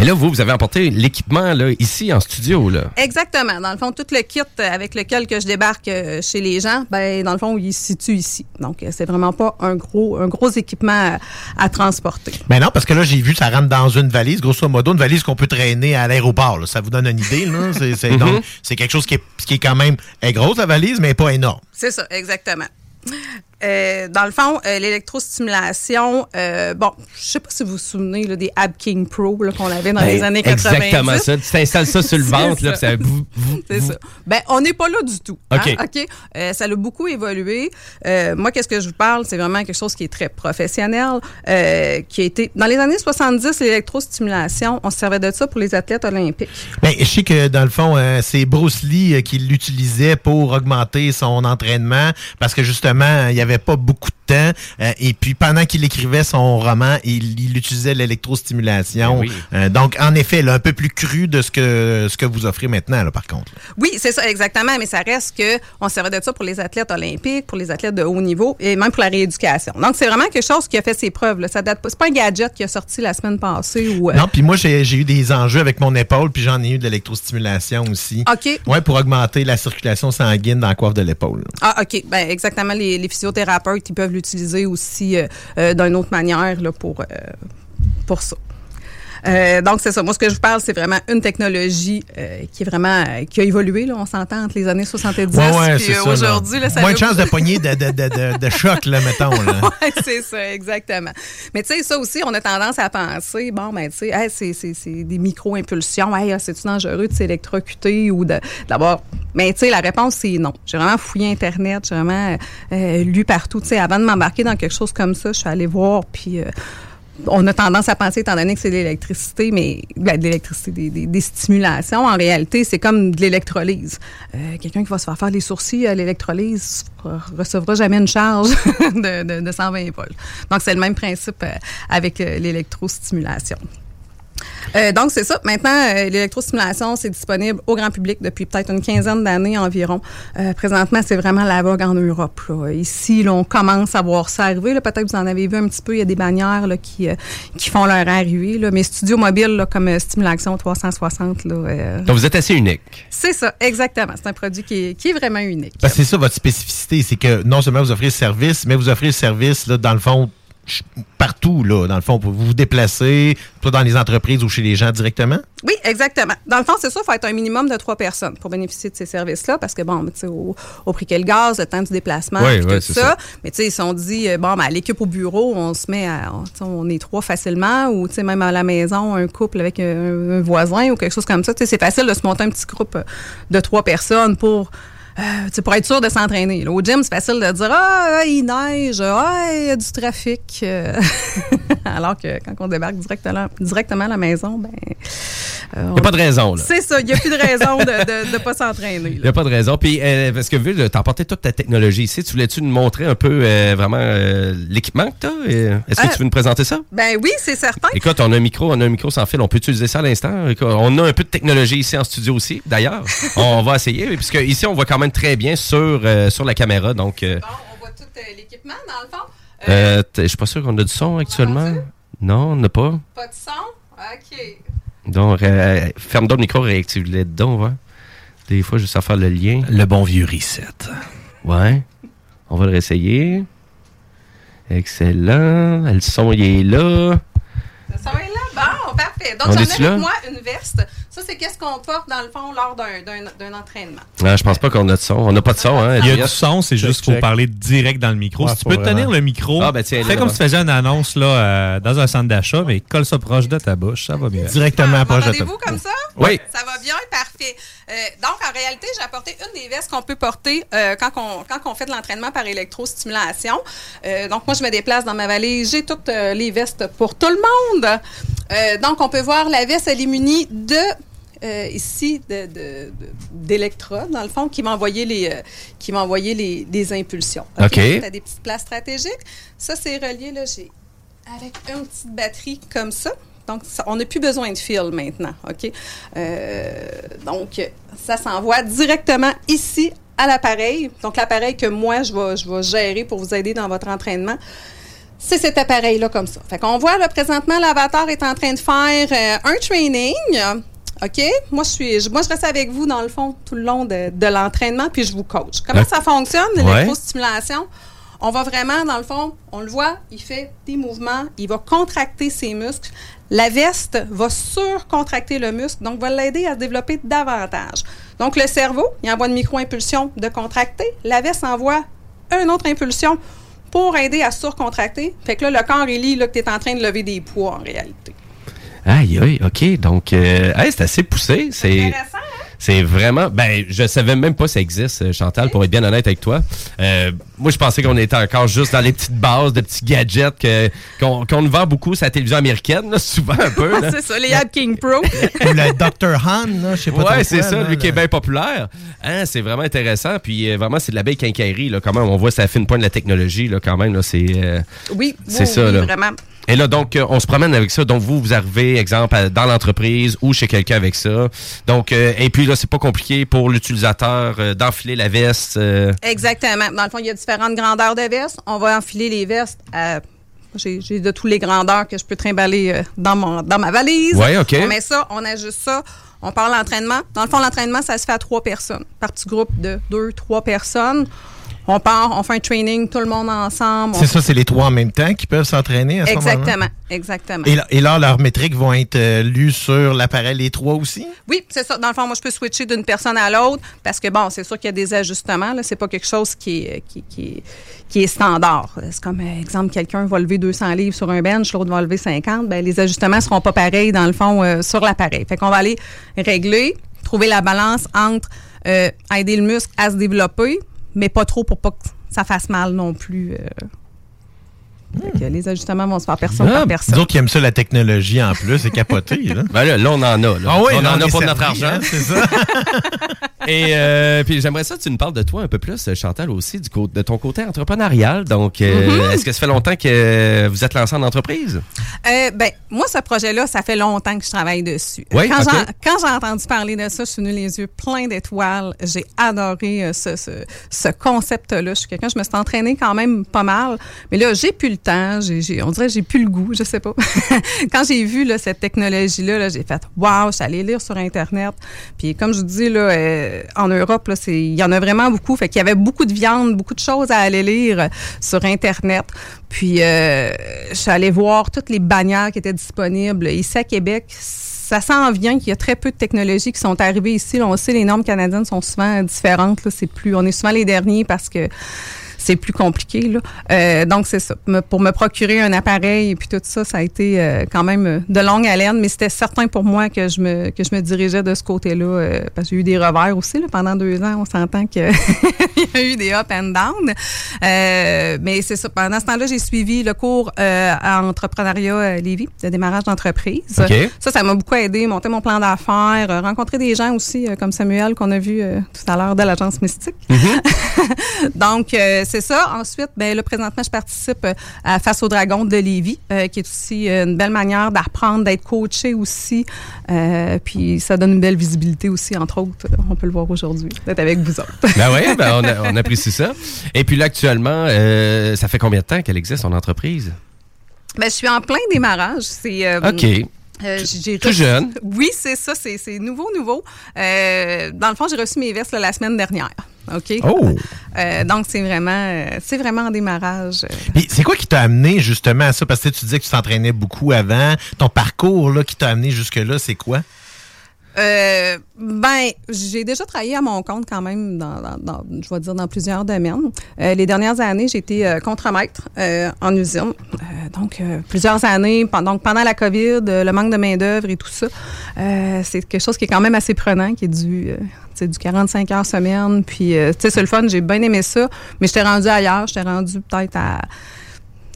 Et là, vous, vous avez emporté l'équipement là, ici en studio. Là. Exactement. Dans le fond, tout le kit avec lequel que je débarque euh, chez les gens, ben dans le fond, il se situe ici. Donc, euh, c'est vraiment pas un gros, un gros équipement à, à transporter. Ben non, parce que là, j'ai vu, ça rentre dans une valise, grosso modo, une valise qu'on peut traîner à l'aéroport. là. Ça vous donne une idée, là. C'est, c'est- Mhm. donc, c'est quelque chose qui est, qui est quand même est grosse, la valise, mais pas énorme. C'est ça, exactement. Euh, dans le fond, euh, l'électrostimulation, euh, bon, je sais pas si vous vous souvenez là, des Ab King Pro qu'on avait dans les Ben, années 90. Exactement ça. Tu t'installes ça sur le *laughs* C'est ventre, là, ça. vous- vous- *laughs* C'est vous- ça. Ben, on n'est pas là du tout. hein, OK. OK? Euh, ça a beaucoup évolué. Euh, moi, qu'est-ce que je vous parle? C'est vraiment quelque chose qui est très professionnel, euh, qui a été... Dans les années 70, l'électrostimulation, on se servait de ça pour les athlètes olympiques. Ben, je sais que dans le fond, euh, c'est Bruce Lee euh, qui l'utilisait pour augmenter son entraînement parce que justement, il n'y avait pas beaucoup temps. Euh, et puis, pendant qu'il écrivait son roman, il, il utilisait l'électrostimulation. Oui. Euh, donc, en effet, là, un peu plus cru de ce que, ce que vous offrez maintenant, là, par contre. Oui, c'est ça, exactement. Mais ça reste que on servait de ça pour les athlètes olympiques, pour les athlètes de haut niveau et même pour la rééducation. Donc, c'est vraiment quelque chose qui a fait ses preuves. Là. Ça date pas. C'est pas un gadget qui a sorti la semaine passée ou. euh, Non, puis moi, j'ai j'ai eu des enjeux avec mon épaule, puis j'en ai eu de l'électrostimulation aussi. OK. Ouais, pour augmenter la circulation sanguine dans la coiffe de l'épaule. Ah, OK. Ben, exactement. Les, les physiothérapeutes, ils peuvent l'utiliser aussi euh, euh, d'une autre manière là, pour, euh, pour ça. Euh, donc, c'est ça. Moi, ce que je vous parle, c'est vraiment une technologie euh, qui est vraiment euh, qui a évolué. Là, on s'entend entre les années 70 Ouais, ouais, puis aujourd'hui. Moins de chances de pogner de, de, de, de, choc, là, mettons. *laughs* Ouais, c'est ça, exactement. Mais tu sais, ça aussi, on a tendance à penser, bon, ben, tu sais, hey, c'est- c'est c'est des micro-impulsions. Hey, ah, c'est-tu dangereux de s'électrocuter ou de- d'avoir. Mais tu sais, la réponse, c'est non. J'ai vraiment fouillé Internet, j'ai vraiment euh, lu partout. Tu sais, avant de m'embarquer dans quelque chose comme ça, je suis allée voir, puis. Euh, on a tendance à penser, étant donné que c'est de l'électricité, mais ben, de l'électricité, des, stimulations, en réalité, c'est comme de l'électrolyse. Euh, Quelqu'un qui va se faire faire les sourcils à l'électrolyse ne recevra jamais une charge *laughs* de, de- de 120 volts. Donc, c'est le même principe euh, avec euh, l'électrostimulation. Euh, donc, c'est ça. Maintenant, euh, l'électrostimulation, c'est disponible au grand public depuis peut-être une quinzaine d'années environ. Euh, présentement, c'est vraiment la vogue en Europe. là. Ici, là, on commence à voir ça arriver. là. Peut-être que vous en avez vu un petit peu. Il y a des bannières là, qui, qui font leur arrivée. Là. Mais studios mobiles, comme Stimulation 360, là, euh, Donc, vous êtes assez unique. c'est ça, exactement. C'est un produit qui est, qui est vraiment unique. C'est ça votre spécificité, c'est que non seulement vous offrez le service, mais vous offrez le service, là, dans le fond, partout, là. Dans le fond, vous vous déplacez, soit dans les entreprises ou chez les gens directement? Oui, exactement. Dans le fond, c'est ça, il faut être un minimum de trois personnes pour bénéficier de ces services-là, parce que, bon, tu sais, au, au prix qu'est le gaz, le temps du déplacement, Oui, puis oui, tout ça. ça. Mais, tu sais, si on dit, euh, bon, ben, à l'équipe au bureau, on se met à, on est trois facilement, ou, tu sais, même à la maison, un couple avec un, un voisin ou quelque chose comme ça, tu sais, c'est facile de se monter un petit groupe euh, de trois personnes pour. Euh, pour être sûr de s'entraîner. Au gym, c'est facile de dire Ah, il neige, ah, il y a du trafic. euh. *laughs* Alors que quand on débarque directement, directement à la maison, ben. Il n'y a pas de raison, là. C'est ça, il n'y a plus de raison de ne pas s'entraîner. Il n'y a pas de raison. Puis, euh, parce que vu que tu as apporté toute ta technologie ici, tu voulais-tu nous montrer un peu euh, vraiment euh, l'équipement que tu as? Est-ce que Euh, tu veux nous présenter ça? Ben oui, c'est certain. Écoute, on a un micro, on a un micro sans fil. On peut utiliser ça à l'instant. On a un peu de technologie ici en studio aussi, d'ailleurs. *laughs* on va essayer, puisque ici, on voit quand même très bien sur, euh, sur la caméra. Donc, euh, On voit tout euh, l'équipement, dans le fond. euh, je suis pas sûr qu'on a du son actuellement. Non, on n'a pas. Pas de son? OK. Donc, euh, ferme donc le micro, réactive-le dedans, on va. Des fois, juste à faire le lien. Le bon vieux reset. Ouais. On va le réessayer. Excellent. Le son, il est là. Le son est là? Bon, parfait. Donc, On j'en ai avec moi une veste. Ça, c'est qu'est-ce qu'on porte, dans le fond, lors d'un- d'un d'un entraînement. Ah, je pense pas qu'on a de son. On n'a pas de son, hein? Il y a du son, c'est juste qu'il faut parler direct dans le micro. Ouais, si tu peux vraiment. tenir le micro, Ah, ben tiens, fais comme si tu faisais une annonce là, euh, dans un centre d'achat, mais colle ça proche de ta bouche, ça va bien. Directement proche de ta M'entendez-vous comme ça? Oui. Ça va bien, parfait. Euh, donc, en réalité, j'ai apporté une des vestes qu'on peut porter euh, quand, on, quand on fait de l'entraînement par électrostimulation. Euh, donc, moi, je me déplace dans ma valise. J'ai toutes euh, les vestes pour tout le monde. Euh, donc, on peut voir la veste, elle est munie de... euh, ici de- de- de- d'électrodes, dans le fond, qui m'envoyaient les, euh, qui m'envoyaient les, les impulsions. OK. T'as des petites places stratégiques. Ça, c'est relié, là, j'ai avec une petite batterie comme ça. Donc, ça- on n'a plus besoin de fil maintenant, OK? Euh, donc, ça s'envoie directement ici à l'appareil. Donc, l'appareil que moi, je vais, je vais gérer pour vous aider dans votre entraînement. C'est cet appareil-là comme ça. Fait qu'on voit, là, présentement, l'avatar est en train de faire euh, un training. OK? Moi je, suis, je- moi, je reste avec vous, dans le fond, tout le long de, de l'entraînement, puis je vous coach. Comment ça fonctionne, Ouais. l'électrostimulation? On va vraiment, dans le fond, on le voit, il fait des mouvements, il va contracter ses muscles. La veste va surcontracter le muscle, donc va l'aider à se développer davantage. Donc, le cerveau, il envoie une micro-impulsion de contracter. La veste envoie une autre impulsion pour aider à surcontracter. Fait que là, le corps, il lit là, que tu es en train de lever des poids en réalité. Aïe, aïe, OK. Donc, euh, hey, c'est assez poussé. C'est Intéressant, hein? C'est vraiment. Ben, je savais même pas ça existe, euh, Chantal, pour être bien honnête avec toi. Euh, moi, je pensais qu'on était encore juste dans les petites bases de petits gadgets que- qu'on qu'on nous vend beaucoup sur la télévision américaine, là, souvent un peu. *laughs* c'est ça, les App King Pro. *laughs* Ou le Dr. Han, là, je sais pas Ouais, c'est quoi, ça, là, lui qui est bien populaire. Hein, c'est vraiment intéressant. Puis euh, vraiment, c'est de la belle quincaillerie. Là, quand même, on voit ça fine pointe de la technologie. Là, quand même, là, c'est. euh, Oui, C'est oui, ça, oui, là. vraiment. Et là, donc, euh, on se promène avec ça. Donc, vous, vous arrivez, exemple, dans l'entreprise ou chez quelqu'un avec ça. Donc, euh, et puis là, c'est pas compliqué pour l'utilisateur euh, d'enfiler la veste. euh, Exactement. Dans le fond, il y a différentes grandeurs de vestes. On va enfiler les vestes à. J'ai de tous les grandeurs que je peux trimballer dans, mon, dans ma valise. Ouais, OK. On met ça, on ajuste ça. On parle d'entraînement. Dans le fond, l'entraînement, ça se fait à trois personnes. Par petit groupe de deux, trois personnes. On part, on fait un training, tout le monde ensemble. C'est ça, c'est les trois en même temps qui peuvent s'entraîner à ce moment-là? Exactement, exactement. Et là, et là, leurs métriques vont être euh, lues sur l'appareil les trois aussi? Oui, c'est ça. Dans le fond, moi, je peux switcher d'une personne à l'autre parce que, bon, c'est sûr qu'il y a des ajustements. Là. C'est pas quelque chose qui est, qui, qui est, qui est standard. C'est comme, euh, exemple, quelqu'un va lever 200 livres sur un bench, l'autre va lever 50. Ben, les ajustements seront pas pareils, dans le fond, euh, sur l'appareil. Fait qu'on va aller régler, trouver la balance entre euh, aider le muscle à se développer, mais pas trop pour pas que ça fasse mal non plus. euh. Les ajustements vont se faire personne par personne. D'autres qui aiment ça, la technologie en plus, c'est capoté. *laughs* Là. Ben là, là, on en a. Là. Ah oui, on là, en on a pour notre servi, argent. hein, c'est ça. *laughs* Et euh, puis j'aimerais ça que tu nous parles de toi un peu plus, Chantal, aussi, du co- de ton côté entrepreneurial. Donc, euh, Mhm. est-ce que ça fait longtemps que vous êtes lancé en entreprise? Euh, ben, moi, ce projet-là, ça fait longtemps que je travaille dessus. Oui, quand, j'ai, quand j'ai entendu parler de ça, je suis venue les yeux pleins d'étoiles. J'ai adoré ce, ce, ce concept-là. Je suis quelqu'un, je me suis entraînée quand même pas mal. Mais là, j'ai plus le on dirait que j'ai plus le goût, je sais pas. *laughs* quand j'ai vu cette technologie-là, là, j'ai fait « Wow! » Je suis allée lire sur Internet. Puis comme je vous dis, euh, en Europe, il y en a vraiment beaucoup. Fait qu'il y avait beaucoup de viande, beaucoup de choses à aller lire euh, sur Internet. Puis euh, je suis allée voir toutes les bannières qui étaient disponibles. Ici à Québec, ça s'en vient qu'il y a très peu de technologies qui sont arrivées ici. On sait les normes canadiennes sont souvent différentes. Plus, on est souvent les derniers parce que c'est plus compliqué. Là. Euh, donc, c'est ça. Me- pour me procurer un appareil et puis tout ça, ça a été euh, quand même euh, de longue haleine, mais c'était certain pour moi que je me, que je me dirigeais de ce côté-là euh, parce que j'ai eu des revers aussi. Là, pendant deux ans, on s'entend qu'il *laughs* y a eu des up and down. Mais c'est ça. Pendant ce temps-là, j'ai suivi le cours en entrepreneuriat Lévis, de démarrage d'entreprise. Ça, ça m'a beaucoup aidé, monter mon plan d'affaires, rencontrer des gens aussi, comme Samuel qu'on a vu tout à l'heure de l'agence Mystique. *laughs* Donc, euh, c'est ça. Ensuite, ben là, présentement, je participe euh, à Face au Dragon de Lévis, euh, qui est aussi euh, une belle manière d'apprendre, d'être coaché aussi. Euh, puis, ça donne une belle visibilité aussi, entre autres. On peut le voir aujourd'hui, d'être avec vous autres. Ben oui, ben on, apprécie ça. Et puis là, actuellement, euh, ça fait combien de temps qu'elle existe, ton entreprise? Ben, je suis en plein démarrage. C'est OK. euh, j'ai Tout reçu- jeune. Oui, c'est ça. C'est c'est nouveau, nouveau. Euh, dans le fond, j'ai reçu mes vestes là, la semaine dernière. OK? Oh! Euh, donc, c'est vraiment, euh, c'est vraiment en démarrage. euh. Puis c'est quoi qui t'a amené justement à ça? Parce que tu disais que tu t'entraînais beaucoup avant. Ton parcours là, qui t'a amené jusque-là, c'est quoi? Euh, ben, j'ai déjà travaillé à mon compte quand même dans, je vais dire dans plusieurs domaines. Euh, les dernières années, j'ai été euh, contremaître euh, en usine. Donc plusieurs années. Donc pendant la COVID, le manque de main d'œuvre et tout ça, c'est quelque chose qui est quand même assez prenant, qui est du euh, tu sais, du 45 heures semaine. Puis tu sais, c'est le fun. J'ai bien aimé ça, mais j'étais rendue ailleurs. J'étais rendue peut-être à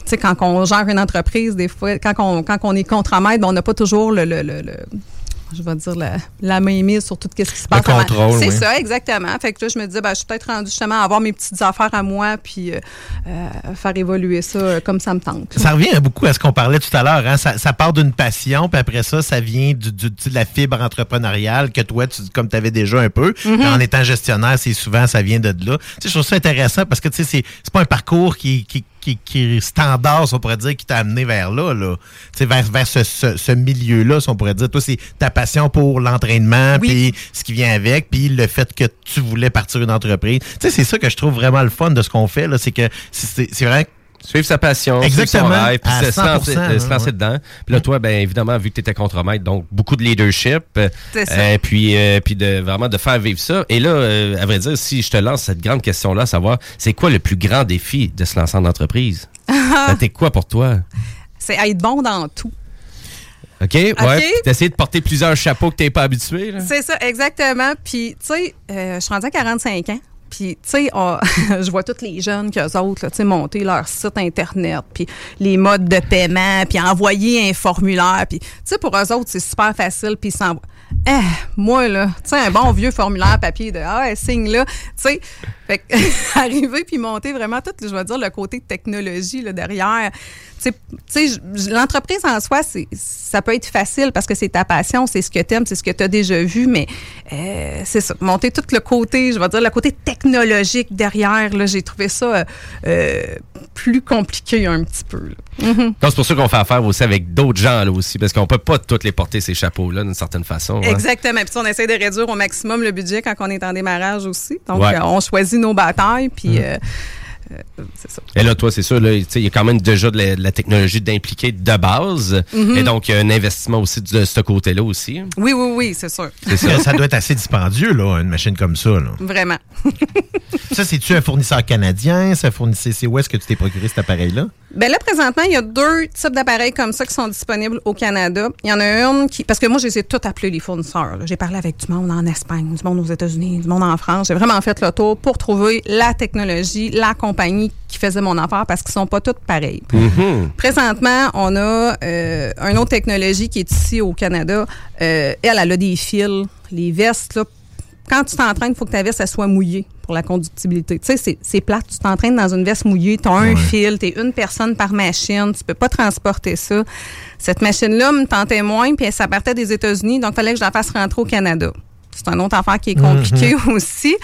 tu sais, quand on gère une entreprise, des fois, quand on, quand on est contre-maître, ben, on n'a pas toujours le, le- le- je vais dire, la, la main mise sur tout ce qui se passe. avant. contrôle, C'est oui. ça, exactement. Fait que là, je me disais, ben, je suis peut-être rendue justement à avoir mes petites affaires à moi, puis euh, euh, faire évoluer ça euh, comme ça me tente. Ça revient beaucoup à ce qu'on parlait tout à l'heure. Hein? Ça, ça part d'une passion, puis après ça, ça vient du, du- de la fibre entrepreneuriale que toi, tu, comme tu avais déjà un peu. Mhm. Puis En étant gestionnaire, c'est souvent, ça vient de là. Tu sais, je trouve ça intéressant parce que tu sais, c'est c'est pas un parcours qui, qui, qui, qui est standard, si on pourrait dire, qui t'a amené vers là. là. Tu sais, vers, vers ce, ce, ce milieu-là, si on pourrait dire. Toi, c'est ta passion pour l'entraînement, puis ce qui vient avec, puis le fait que tu voulais partir une entreprise. Tu sais, c'est ça que je trouve vraiment le fun de ce qu'on fait. là, C'est que c'est c'est vrai Suivre sa passion, Exactement, suivre son rêve, puis se, se lancer, 100%, se lancer ouais. dedans. Puis là, toi, ben évidemment, vu que tu étais contremaître, donc beaucoup de leadership. euh, C'est ça. euh, puis euh, puis de vraiment de faire vivre ça. Et là, euh, à vrai dire, si je te lance cette grande question-là, savoir, c'est quoi le plus grand défi de se lancer en entreprise? *laughs* C'était quoi pour toi? C'est être bon dans tout. OK, ouais. T'essayes de porter plusieurs chapeaux que t'es pas habitué, là. C'est ça, exactement. Puis, tu sais, euh, je suis rendue à 45 ans. Puis, tu sais, *laughs* je vois tous les jeunes qu'eux autres, tu sais, monter leur site Internet, puis les modes de paiement, puis envoyer un formulaire. Puis, tu sais, pour eux autres, c'est super facile, puis ils s'envoient. Eh, moi, là, tu sais, un bon vieux formulaire papier de Ah, signe là. Tu sais, fait *laughs* arriver puis monter vraiment tout, je vais dire, le côté technologie là, derrière. L'entreprise en soi, ça peut être facile parce que c'est ta passion, c'est ce que tu aimes, c'est ce que tu as déjà vu, mais euh, c'est ça. Monter tout le côté, je vais dire, le côté technologique derrière, là, j'ai trouvé ça euh, plus compliqué un petit peu. Mhm. Donc, c'est pour ça qu'on fait affaire aussi avec d'autres gens, là, aussi, parce qu'on peut pas toutes les porter, ces chapeaux-là, d'une certaine façon. hein. Exactement. Puis on essaie de réduire au maximum le budget quand on est en démarrage aussi. Donc, Ouais. euh, on choisit nos batailles, puis euh, c'est ça. Et là, toi, c'est sûr, il y a quand même déjà de la, de la technologie d'impliquer de base. Mhm. Et donc, il y a un investissement aussi de ce côté-là aussi. Oui, oui, oui, c'est sûr. C'est ça. ça doit être assez dispendieux, là, une machine comme ça. Là. Vraiment. Ça, c'est-tu un fournisseur canadien? Ça fournissait, c'est où est-ce que tu t'es procuré cet appareil-là? Ben là, présentement, il y a deux types d'appareils comme ça qui sont disponibles au Canada. Il y en a une qui. Parce que moi, je les ai tous appelés les fournisseurs. J'ai parlé avec du monde en Espagne, du monde aux États-Unis, du monde en France. J'ai vraiment fait le tour pour trouver la technologie, la compagnie qui faisait mon affaire parce qu'ils sont pas toutes pareilles. Présentement, on a euh, une autre technologie qui est ici au Canada. Euh, elle, elle a des fils, les vestes, là. Quand tu t'entraînes, il faut que ta veste elle soit mouillée pour la conductibilité. Tu sais, c'est- plate. Tu t'entraînes dans une veste mouillée, tu as un fil, tu es une personne par machine, tu peux pas transporter ça. Cette machine-là me tentait moins, puis ça partait des États-Unis, donc il fallait que je la fasse rentrer au Canada. C'est une autre affaire qui est compliquée *laughs* aussi.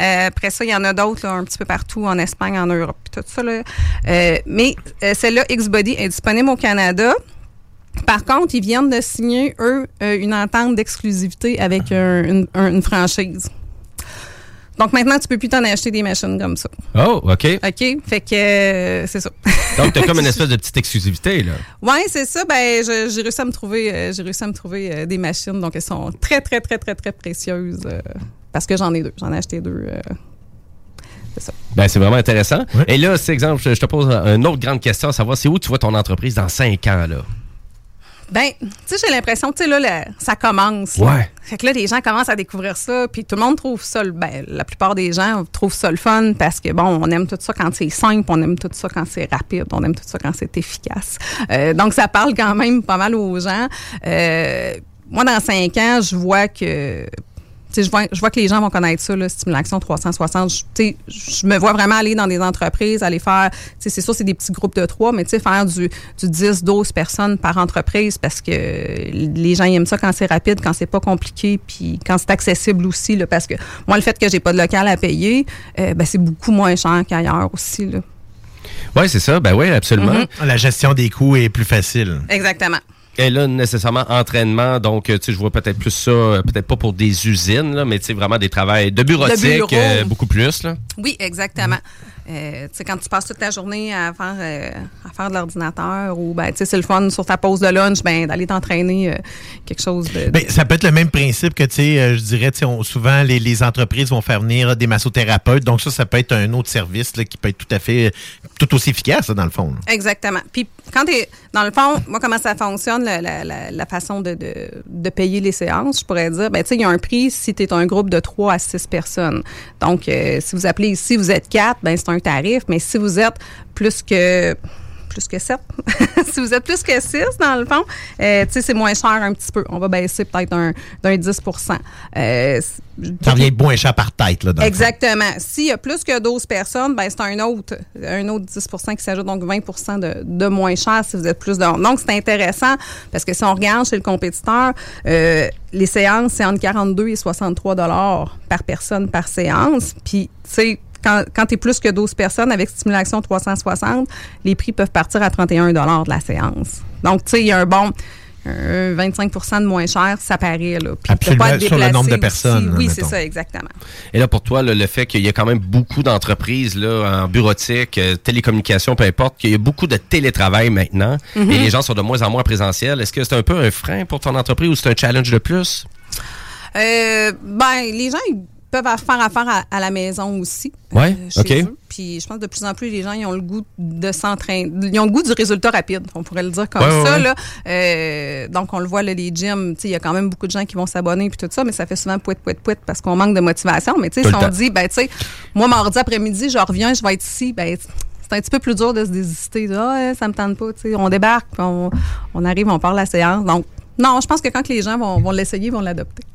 Euh, après ça, il y en a d'autres un petit peu partout, en Espagne, en Europe, puis tout ça. Là. Euh, mais euh, celle-là, X-Body, est disponible au Canada. Par contre, ils viennent de signer, eux, euh, une entente d'exclusivité avec un- une, un- une franchise. Donc maintenant, tu peux plus t'en acheter des machines comme ça. Oh, OK. OK? Fait que euh, c'est ça. Donc, t'as comme une *laughs* espèce de petite exclusivité, là. Ouais, c'est ça. Ben, j'ai réussi à me trouver, euh, j'ai réussi à me trouver euh, des machines. Donc, elles sont très, très, très, très, très précieuses. euh, parce que j'en ai deux. J'en ai acheté deux. euh, c'est ça. Ben, c'est vraiment intéressant. Et là, c'est exemple, je je te pose une autre grande question, à savoir, c'est où tu vois ton entreprise dans cinq ans, là? Ben, tu sais, j'ai l'impression, tu sais, là, le- ça commence. là. Ouais. Fait que là, les gens commencent à découvrir ça, puis tout le monde trouve ça, ben, la plupart des gens trouvent ça le fun parce que, bon, on aime tout ça quand c'est simple, on aime tout ça quand c'est rapide, on aime tout ça quand c'est efficace. Euh, donc, ça parle quand même pas mal aux gens. Euh, moi, dans cinq ans, je vois que je vois, je vois que les gens vont connaître ça, là, Stimulation 360. Je, tu sais, je me vois vraiment aller dans des entreprises, aller faire, tu sais, c'est sûr, c'est des petits groupes de trois, mais tu sais, faire du, du 10, 12 personnes par entreprise parce que les gens aiment ça quand c'est rapide, quand c'est pas compliqué, puis quand c'est accessible aussi, là, parce que moi, le fait que j'ai pas de local à payer, euh, ben, c'est beaucoup moins cher qu'ailleurs aussi, là. Oui, c'est ça. Ben oui, absolument. Mhm. La gestion des coûts est plus facile. Exactement. Et là, nécessairement, entraînement. Donc, euh, tu sais, je vois peut-être plus ça, euh, peut-être pas pour des usines, là, mais tu sais, vraiment des travails de bureautique, De bureau. euh, beaucoup plus, là. Oui, exactement. Euh, tu sais, quand tu passes toute ta journée à faire, euh, à faire de l'ordinateur ou, ben, tu sais, c'est le fun sur ta pause de lunch, ben, d'aller t'entraîner euh, quelque chose de. ça peut être le même principe que, tu sais, euh, je dirais, tu sais, on- souvent, les, les entreprises vont faire venir des massothérapeutes. Donc, ça, ça peut être un autre service là, qui peut être tout à fait, tout aussi efficace, dans le fond. là. Exactement. Puis quand tu dans le fond, moi, comment ça fonctionne, la, la- la- la façon de, de, de payer les séances, je pourrais dire, ben, tu sais, il y a un prix si tu es un groupe de 3 à 6 personnes. Donc, si vous appelez ici, vous êtes 4, ben, c'est un tarif, mais si vous êtes plus que plus que 7. *laughs* si vous êtes plus que 6, dans le fond, euh, c'est moins cher un petit peu. On va baisser peut-être un- d'un 10% euh, Ça revient moins cher par tête, là, dans. Exactement. S'il y a plus que 12 personnes, ben c'est un autre, un autre 10% qui s'ajoute, donc 20 de, de moins cher si vous êtes plus de Donc, c'est intéressant parce que si on regarde chez le compétiteur, euh, les séances, c'est entre 42 et 63 dollars par personne par séance. Puis, tu sais, quand, quand tu es plus que 12 personnes avec stimulation 360, les prix peuvent partir à 31 dollars de la séance. Donc, tu sais, il y a un bon un 25 de moins cher, ça paraît. Là. Puis, Absolument, pas être sur le nombre de personnes, aussi. Oui, c'est ça, exactement. Et là, pour toi, là, le fait qu'il y a quand même beaucoup d'entreprises là, en bureautique, euh, télécommunications, peu importe, qu'il y a beaucoup de télétravail maintenant Mhm. et les gens sont de moins en moins présentiels, est-ce que c'est un peu un frein pour ton entreprise ou c'est un challenge de plus? Euh, ben, les gens, ils- peuvent faire affaire à, à la maison aussi. Ouais, chez OK. eux. Puis je pense que de plus en plus, les gens ils ont le goût de s'entraîner. Ils ont le goût du résultat rapide, on pourrait le dire comme Ouais, ça. ouais. Là. Euh, donc, on le voit, là, les gyms, tu sais, il y a quand même beaucoup de gens qui vont s'abonner puis tout ça, mais ça fait souvent pouet, pouet, pouet parce qu'on manque de motivation. Mais tu sais, si on dit, ben, tu sais, moi, mardi après-midi, je reviens, je vais être ici, ben, c'est un petit peu plus dur de se désister. Ah, ça me tente pas. tu sais. On débarque, puis on, on arrive, on part la séance. Donc, non, je pense que quand les gens vont, l'essayer, ils vont l'adopter. *laughs*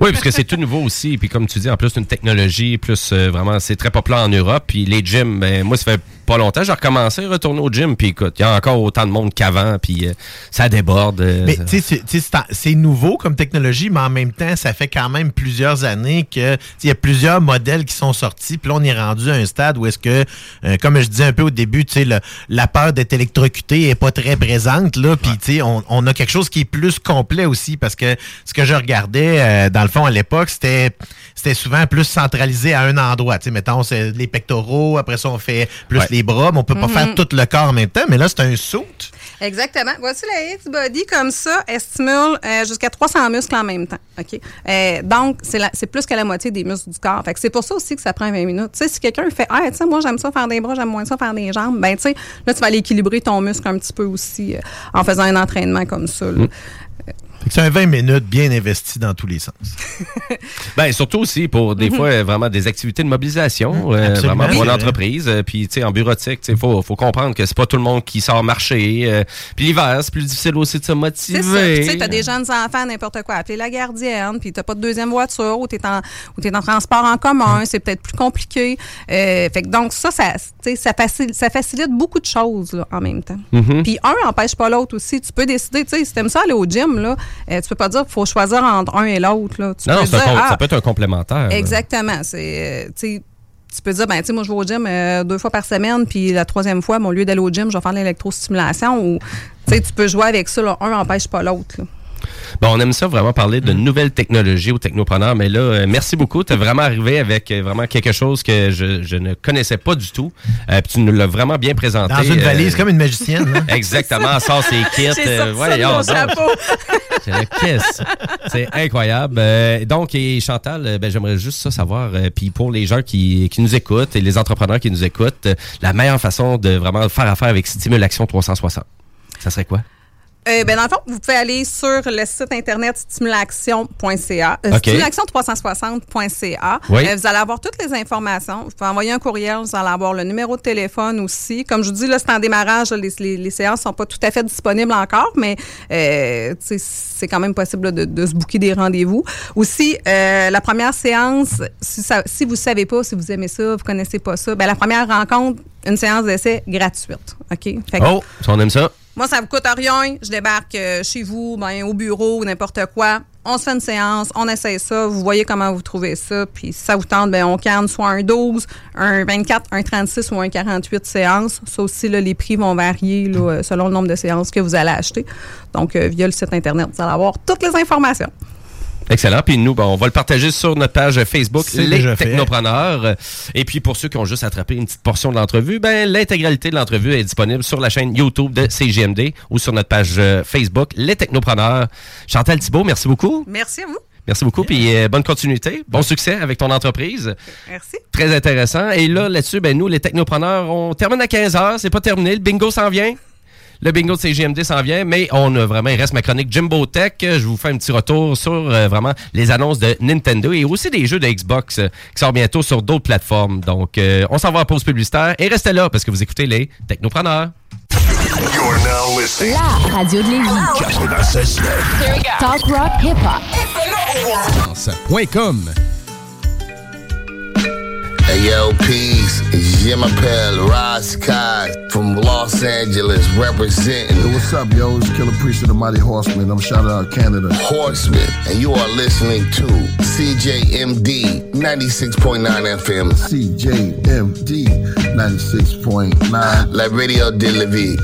Oui, parce que c'est tout nouveau aussi. Puis comme tu dis, en plus, une technologie, plus euh, vraiment, c'est très populaire en Europe. Puis les gyms, ben, moi, ça fait pas longtemps, j'ai recommencé à retourner au gym. Puis écoute, il y a encore autant de monde qu'avant. Puis euh, ça déborde. euh, Mais tu sais, c'est- nouveau comme technologie, mais en même temps, ça fait quand même plusieurs années que il y a plusieurs modèles qui sont sortis. Puis là, on est rendu à un stade où est-ce que, euh, comme je disais un peu au début, tu sais, la peur d'être électrocuté est pas très présente. Là, puis tu sais, on, on a quelque chose qui est plus complet aussi parce que ce que je regardais, euh, dans le fond, à l'époque, c'était c'était souvent plus centralisé à un endroit. Tu sais, mettons, c'est les pectoraux, après ça, on fait plus Ouais. Les bras, mais on peut pas faire tout le corps en même temps. Mais là, c'est un saut. Exactement. Voici la X Body comme ça. Elle stimule euh, jusqu'à 300 muscles en même temps. OK? Euh, donc, c'est plus que la moitié des muscles du corps. Fait que c'est pour ça aussi que ça prend 20 minutes. Tu sais, si quelqu'un fait, ah, tu sais, moi, j'aime ça faire des bras, j'aime moins ça faire des jambes, ben, tu sais, là, tu vas aller équilibrer ton muscle un petit peu aussi euh, en faisant un entraînement comme ça. là. C'est un 20 minutes bien investi dans tous les sens. *laughs* Ben, surtout aussi pour des Mhm. fois euh, vraiment des activités de mobilisation, euh, vraiment pour Oui, une c'est vrai. entreprise. Euh, Puis, tu sais, en bureautique, il faut, faut comprendre que c'est pas tout le monde qui sort marcher. euh, Puis l'hiver, c'est plus difficile aussi de se motiver. C'est ça. Puis, Tu sais, t'as des jeunes enfants, n'importe quoi. Appeler la gardienne, puis t'as pas de deuxième voiture, ou t'es en, ou t'es en transport en commun, c'est peut-être plus compliqué. Euh, fait que donc, ça, ça, ça, facilite, ça facilite beaucoup de choses là, en même temps. Mhm. Puis un n'empêche pas l'autre aussi. Tu peux décider, tu sais, si t'aimes ça aller au gym, là, euh, tu peux pas dire qu'il faut choisir entre un et l'autre. Non, peux non, dire, ah, ça peut être un complémentaire. Exactement. C'est, euh, tu peux dire, ben, tu sais, moi, je vais au gym euh, deux fois par semaine, puis la troisième fois, au lieu d'aller au gym, je vais faire de l'électrostimulation. Ou, tu sais, tu peux jouer avec ça. là. Un n'empêche pas l'autre. Bon, on aime ça vraiment parler de nouvelles technologies aux technopreneurs, mais là, euh, merci beaucoup. Tu es vraiment arrivé avec euh, vraiment quelque chose que je, je ne connaissais pas du tout. Euh, puis tu nous l'as vraiment bien présenté. Dans une euh, valise, comme une magicienne. hein? *laughs* Exactement, sort ses kits. Euh. *laughs* C'est incroyable. Euh, donc, et Chantal, ben, j'aimerais juste ça savoir. euh, Puis pour les gens qui, qui nous écoutent et les entrepreneurs qui nous écoutent, euh, la meilleure façon de vraiment faire affaire avec Stimulation 360, ça serait quoi? Euh, ben, dans le fond, vous pouvez aller sur le site internet stimulation.ca, euh, OK. stimulation360.ca. Oui. Euh, vous allez avoir toutes les informations. Vous pouvez envoyer un courriel, vous allez avoir le numéro de téléphone aussi. Comme je vous dis, là, c'est en démarrage. Les, les, les séances sont pas tout à fait disponibles encore, mais euh, c'est quand même possible là, de, de se booker des rendez-vous. Aussi, euh, la première séance, si, ça, si vous savez pas, si vous aimez ça, vous connaissez pas ça, ben, la première rencontre, une séance d'essai gratuite. OK? Fait que- Oh, ça, on aime ça. Moi, ça vous coûte rien. Je débarque euh, chez vous, ben, au bureau, ou n'importe quoi. On se fait une séance, on essaye ça, vous voyez comment vous trouvez ça. Puis si ça vous tente, ben, on canne soit un 12, un 24, un 36 ou un 48 séances. Ça aussi, les prix vont varier euh, selon le nombre de séances que vous allez acheter. Donc, euh, via le site Internet, vous allez avoir toutes les informations. Excellent. Puis nous, ben, on va le partager sur notre page Facebook, C'est Les. Technopreneurs. Et puis pour ceux qui ont juste attrapé une petite portion de l'entrevue, ben, l'intégralité de l'entrevue est disponible sur la chaîne YouTube de CGMD ou sur notre page euh, Facebook, Les Technopreneurs. Chantal Thibault, merci beaucoup. Merci à vous. Merci beaucoup, puis euh, bonne continuité. Bon succès avec ton entreprise. Merci. Très intéressant. Et là, là-dessus, ben, nous, les technopreneurs, on termine à 15 h C'est pas terminé. Le bingo s'en vient. Le bingo de CGMD s'en vient, mais on a vraiment, il reste ma chronique Jimbo Tech. Je vous fais un petit retour sur euh, vraiment les annonces de Nintendo et aussi des jeux de Xbox euh, qui sortent bientôt sur d'autres plateformes. Donc, euh, on s'en va en pause publicitaire et restez là parce que vous écoutez les technopreneurs. You're now listening. La radio de Lévis. 96.9. Talk rock hip hop. Hey yo, peace. It's Jim Appel, Ross Kai from Los Angeles representing. Yo, what's up, yo? It's Killer Priest of the Mighty Horseman. I'm shouting out Canada. Horseman, and you are listening to CJMD 96.9 FM. CJMD 96.9. La Radio de la Vie.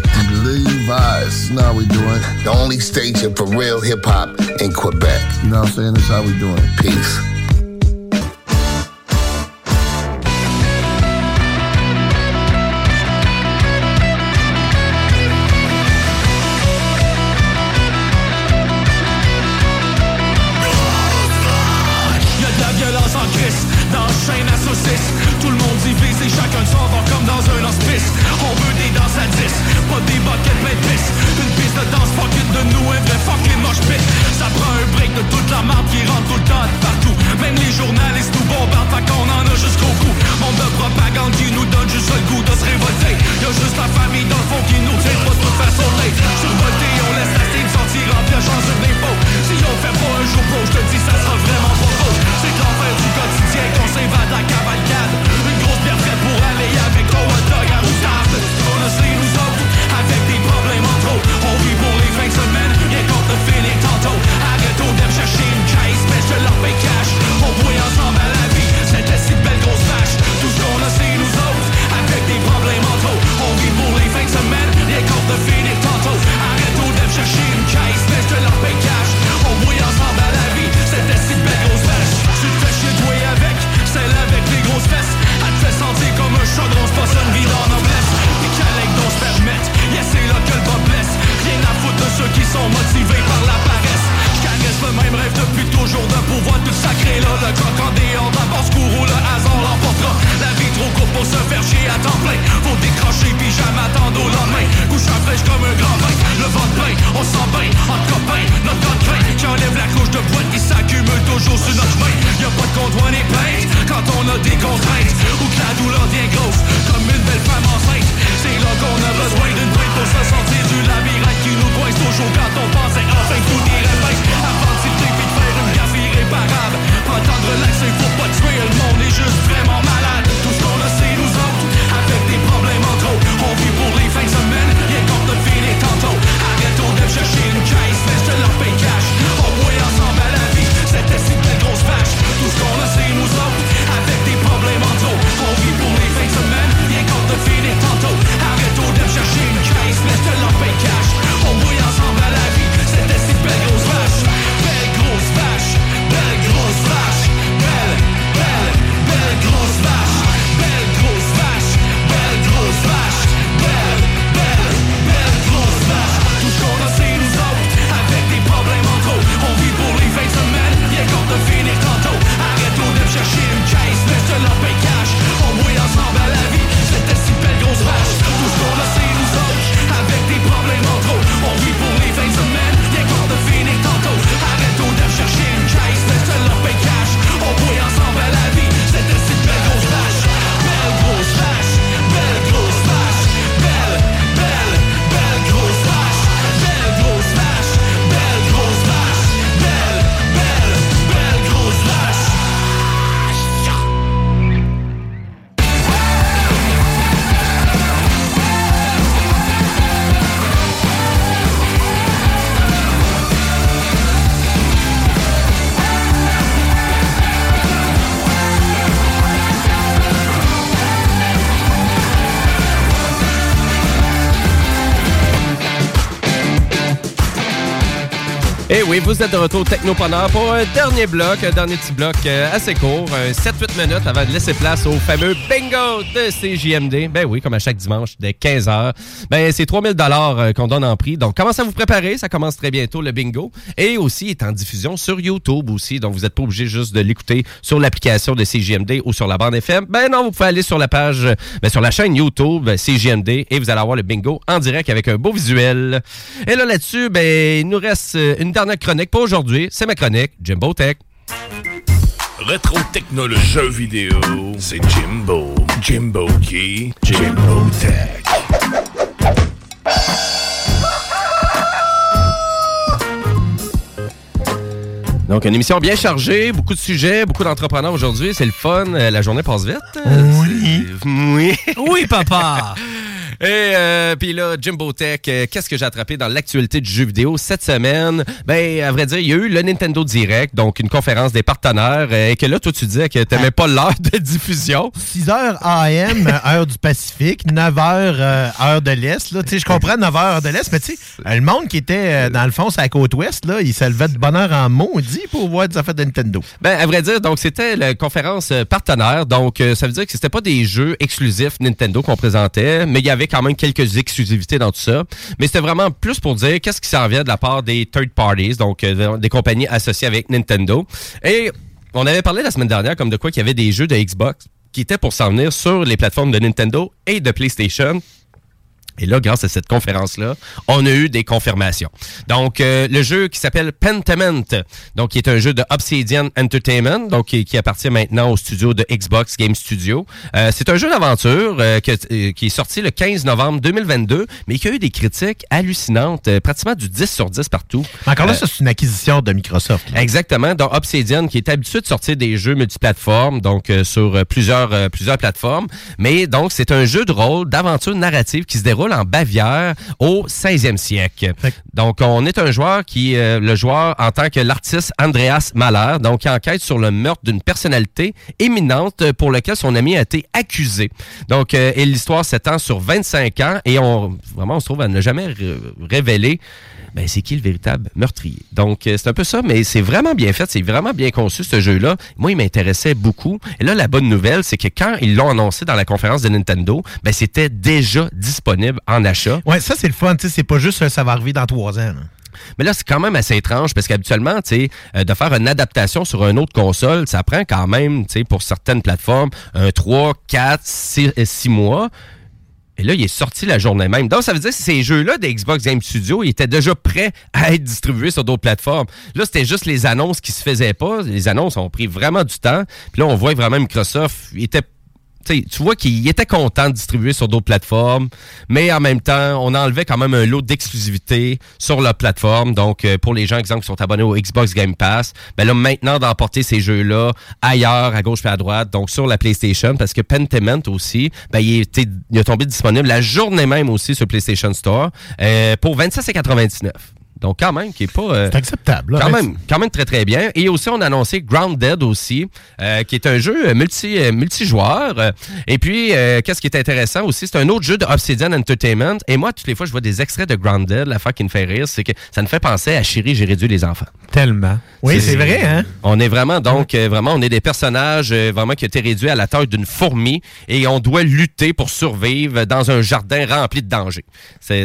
Levi's. Now we doing. The only station for real hip hop in Quebec. You know what I'm saying? That's how we doing. Peace. Et oui, vous êtes de retour au pour un dernier bloc, un dernier petit bloc euh, assez court, un 7-8 minutes avant de laisser place au fameux bingo de CJMD. Ben oui, comme à chaque dimanche, dès 15h. Ben, c'est 3000 dollars euh, qu'on donne en prix. Donc, commencez à vous préparer. Ça commence très bientôt, le bingo. Et aussi, il est en diffusion sur YouTube aussi. Donc, vous n'êtes pas obligé juste de l'écouter sur l'application de CJMD ou sur la bande FM. Ben non, vous pouvez aller sur la page, ben, sur la chaîne YouTube euh, CJMD et vous allez avoir le bingo en direct avec un beau visuel. Et là, là-dessus, ben, il nous reste euh, une dernière chronique pour aujourd'hui. C'est ma chronique, Jimbo Tech. Rétro technologie jeux vidéo, c'est Jimbo. Jimbo qui? Jimbo Tech. Donc, une émission bien chargée, beaucoup de sujets, beaucoup d'entrepreneurs aujourd'hui. C'est le fun. Euh, La journée passe vite. Oui. Oui. Oui, papa. *laughs* Et euh, puis là, Jimbo Tech, euh, qu'est-ce que j'ai attrapé dans l'actualité du jeu vidéo cette semaine? Ben, à vrai dire, il y a eu le Nintendo Direct, donc une conférence des partenaires, euh, et que là, toi, tu disais que t'aimais pas l'heure de diffusion. 6 h AM, heure du Pacifique, 9 h heure de l'Est. là. Tu sais, Je comprends 9 h heure de l'Est, mais tu sais, le monde qui était dans le fond, sur la côte ouest, là, il se levait de bonne heure en maudit pour voir des affaires de Nintendo. Ben, à vrai dire, donc c'était la conférence partenaire. Donc, ça veut dire que c'était pas des jeux exclusifs Nintendo qu'on présentait, mais il y avait quand même quelques exclusivités dans tout ça. Mais c'était vraiment plus pour dire qu'est-ce qui s'en vient de la part des third parties, donc euh, des compagnies associées avec Nintendo. Et on avait parlé la semaine dernière comme de quoi qu'il y avait des jeux de Xbox qui étaient pour s'en venir sur les plateformes de Nintendo et de PlayStation. Et là, grâce à cette conférence-là, on a eu des confirmations. Donc, euh, le jeu qui s'appelle Pentiment, donc qui est un jeu de Obsidian Entertainment, donc qui, qui appartient maintenant au studio de Xbox Game Studio. Euh, c'est un jeu d'aventure euh, qui est sorti le 15 novembre 2022, mais qui a eu des critiques hallucinantes, pratiquement du 10 sur 10 partout. Encore là, ça, c'est une acquisition de Microsoft. là. Exactement. Donc Obsidian, qui est habitué de sortir des jeux multiplateformes, donc sur plusieurs plusieurs plateformes. Mais donc c'est un jeu de rôle d'aventure narrative qui se déroule en Bavière au 16e siècle. Donc on est un joueur qui euh, le joueur en tant que l'artiste Andreas Mahler, donc qui enquête sur le meurtre d'une personnalité éminente pour lequel son ami a été accusé. Donc euh, et l'histoire s'étend sur 25 ans et on vraiment on se trouve à ne jamais ré- révéler ben, c'est qui le véritable meurtrier. Donc, euh, c'est un peu ça, mais c'est vraiment bien fait, c'est vraiment bien conçu, ce jeu-là. Moi, il m'intéressait beaucoup. Et là, la bonne nouvelle, c'est que quand ils l'ont annoncé dans la conférence de Nintendo, ben, c'était déjà disponible en achat. Ouais, ça, c'est le fun. C'est pas juste euh, ça va arriver dans trois ans. là. Mais là, c'est quand même assez étrange parce qu'habituellement, tu sais, euh, de faire une adaptation sur une autre console, ça prend quand même, tu sais, pour certaines plateformes, un 3, 4, 6, mois. Et là, il est sorti la journée même. Donc, ça veut dire que ces jeux-là de Xbox Game Studio, ils étaient déjà prêts à être distribués sur d'autres plateformes. Là, c'était juste les annonces qui se faisaient pas. Les annonces ont pris vraiment du temps. Puis là, on voit que vraiment Microsoft il était tu vois qu'il était content de distribuer sur d'autres plateformes, mais en même temps, on enlevait quand même un lot d'exclusivité sur la plateforme. Donc, euh, pour les gens, exemple, qui sont abonnés au Xbox Game Pass, ben là, maintenant, d'emporter ces jeux-là ailleurs, à gauche et à droite, donc sur la PlayStation, parce que Pentiment aussi, ben, il, était, il est tombé disponible la journée même aussi sur PlayStation Store euh, pour 26,99 donc quand même, qui est pas... euh, C'est acceptable. là. quand même, quand même très très bien. Et aussi, on a annoncé Grounded aussi, euh, qui est un jeu multi, euh, multijoueur. Et puis, euh, qu'est-ce qui est intéressant aussi, c'est un autre jeu de Obsidian Entertainment. Et moi, toutes les fois, je vois des extraits de Grounded. L'affaire qui me fait rire, c'est que ça me fait penser à Chérie, j'ai réduit les enfants. Tellement. Oui, c'est vrai, hein? On est vraiment, donc, vraiment, on est des personnages vraiment qui ont été réduits à la taille d'une fourmi et on doit lutter pour survivre dans un jardin rempli de dangers.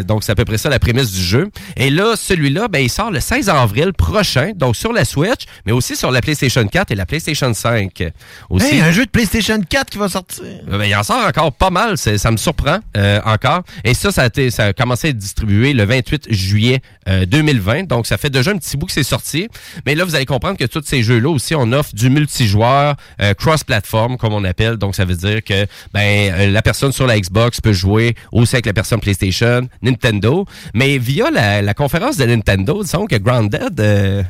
Donc, c'est à peu près ça la prémisse du jeu. Et là, celui-là, ben, il sort le 16 avril prochain, donc sur la Switch, mais aussi sur la PlayStation 4 et la PlayStation 5. Aussi. Hey, un jeu de PlayStation 4 qui va sortir. Euh, ben, il en sort encore pas mal, ça me surprend euh, encore. Et ça, ça a, été, ça a commencé à être distribué le 28 juillet euh, 2020, donc ça fait déjà un petit bout que c'est sorti. Mais là, vous allez comprendre que tous ces jeux-là aussi, on offre du multijoueur euh, cross-platform, comme on appelle. Donc, ça veut dire que ben euh, la personne sur la Xbox peut jouer aussi avec la personne PlayStation, Nintendo. Mais via la, la conférence de Nintendo, disons que Grounded... euh,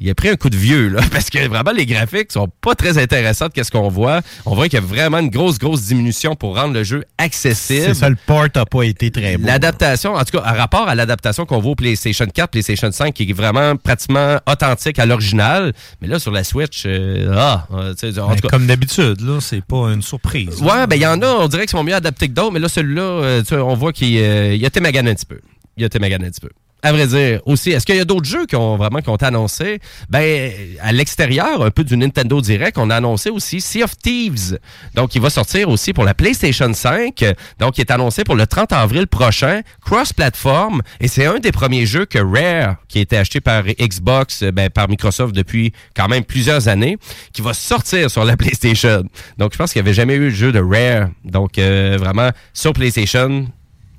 il a pris un coup de vieux, là, *laughs* parce que vraiment, les graphiques sont pas très intéressants de qu'est-ce qu'on voit? On voit qu'il y a vraiment une grosse, grosse diminution pour rendre le jeu accessible. C'est ça, le port n'a pas été très beau. L'adaptation, en tout cas, en rapport à l'adaptation qu'on voit au PlayStation 4, PlayStation 5, qui est vraiment pratiquement authentique à l'original. Mais là, sur la Switch, euh, ah, euh, tu sais, en tout cas. Comme d'habitude, là, c'est pas une surprise. Ouais, ben il y en a, on dirait qu'ils sont mieux adaptés que d'autres, mais là, celui-là, euh, on voit qu'il euh, il a été magané un petit peu. Il a été magané un petit peu. À vrai dire, aussi, est-ce qu'il y a d'autres jeux qui ont vraiment qui ont été annoncés? Ben, à l'extérieur, un peu du Nintendo Direct, on a annoncé aussi Sea of Thieves. Donc, il va sortir aussi pour la PlayStation 5. Donc, il est annoncé pour le 30 avril prochain, cross-platform. Et c'est un des premiers jeux que Rare, qui a été acheté par Xbox, ben, par Microsoft depuis quand même plusieurs années, qui va sortir sur la PlayStation. Donc, je pense qu'il n'y avait jamais eu de jeu de Rare. Donc, euh, vraiment, sur PlayStation,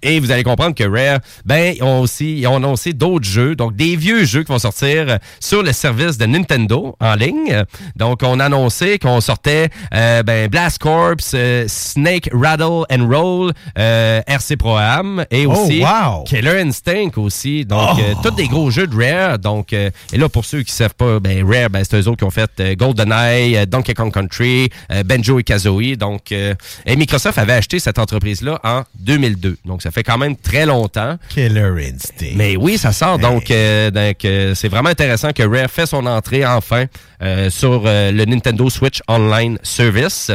et vous allez comprendre que Rare, ben, ils ont aussi ils ont annoncé d'autres jeux, donc des vieux jeux qui vont sortir euh, sur le service de Nintendo en ligne. Donc, on a annoncé qu'on sortait euh, ben, Blast Corps, euh, Snake Rattle and Roll, euh, RC Pro Am et Oh, aussi wow! Killer Instinct aussi. Donc, euh, tous des gros jeux de Rare. Donc, et là, pour ceux qui savent pas, ben, Rare, ben, c'est eux autres qui ont fait GoldenEye, Donkey Kong Country, Benjo et Kazooie. Donc, et Microsoft avait acheté cette entreprise-là en 2002. Donc, ça fait quand même très longtemps. Killer Instinct. Mais oui, ça sort. Donc, euh, donc euh, c'est vraiment intéressant que Rare fait son entrée enfin euh, sur euh, le Nintendo Switch Online Service.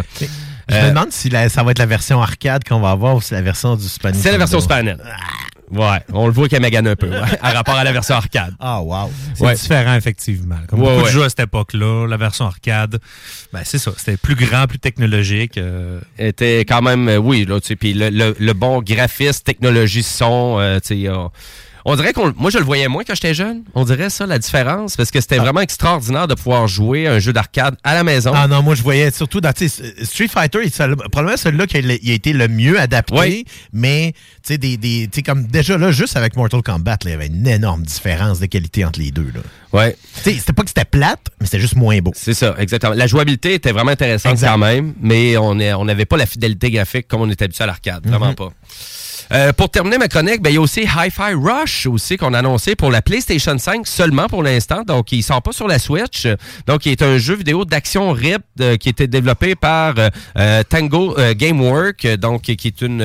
Je me demande si la- ça va être la version arcade qu'on va avoir ou si la version du Super c'est la version. Super. Ouais, on le voit qu'elle magane un peu, ouais, *laughs* en rapport à la version arcade. Ah, wow. C'est Ouais. différent, effectivement. Comme Ouais, beaucoup de jeux à cette époque-là, la version arcade, ben, c'est ça. C'était plus grand, plus technologique. euh, était quand même, euh, oui, là, tu sais, puis le, le, le bon graphisme, technologie, son, euh, tu sais, on, dirait qu'on. Moi, je le voyais moins quand j'étais jeune. On dirait ça, la différence, parce que c'était vraiment extraordinaire de pouvoir jouer un jeu d'arcade à la maison. Ah non, moi je voyais surtout dans Street Fighter, il- probablement celui-là qui a, il a été le mieux adapté, mais tu sais des, des comme déjà là juste avec Mortal Kombat, là, il y avait une énorme différence de qualité entre les deux là. Ouais. Tu sais, c'était pas que c'était plate, mais c'était juste moins beau. C'est ça, exactement. La jouabilité était vraiment intéressante quand même, mais on n'avait pas la fidélité graphique comme on était habitué à l'arcade. Vraiment Mhm. pas. Euh, pour terminer ma chronique, ben, il y a aussi Hi-Fi Rush aussi qu'on a annoncé pour la PlayStation 5 seulement pour l'instant. Donc, il sort pas sur la Switch. Donc, il est un jeu vidéo d'action RIP euh, qui a été développé par euh, euh, Tango euh, Gamework, donc qui est une,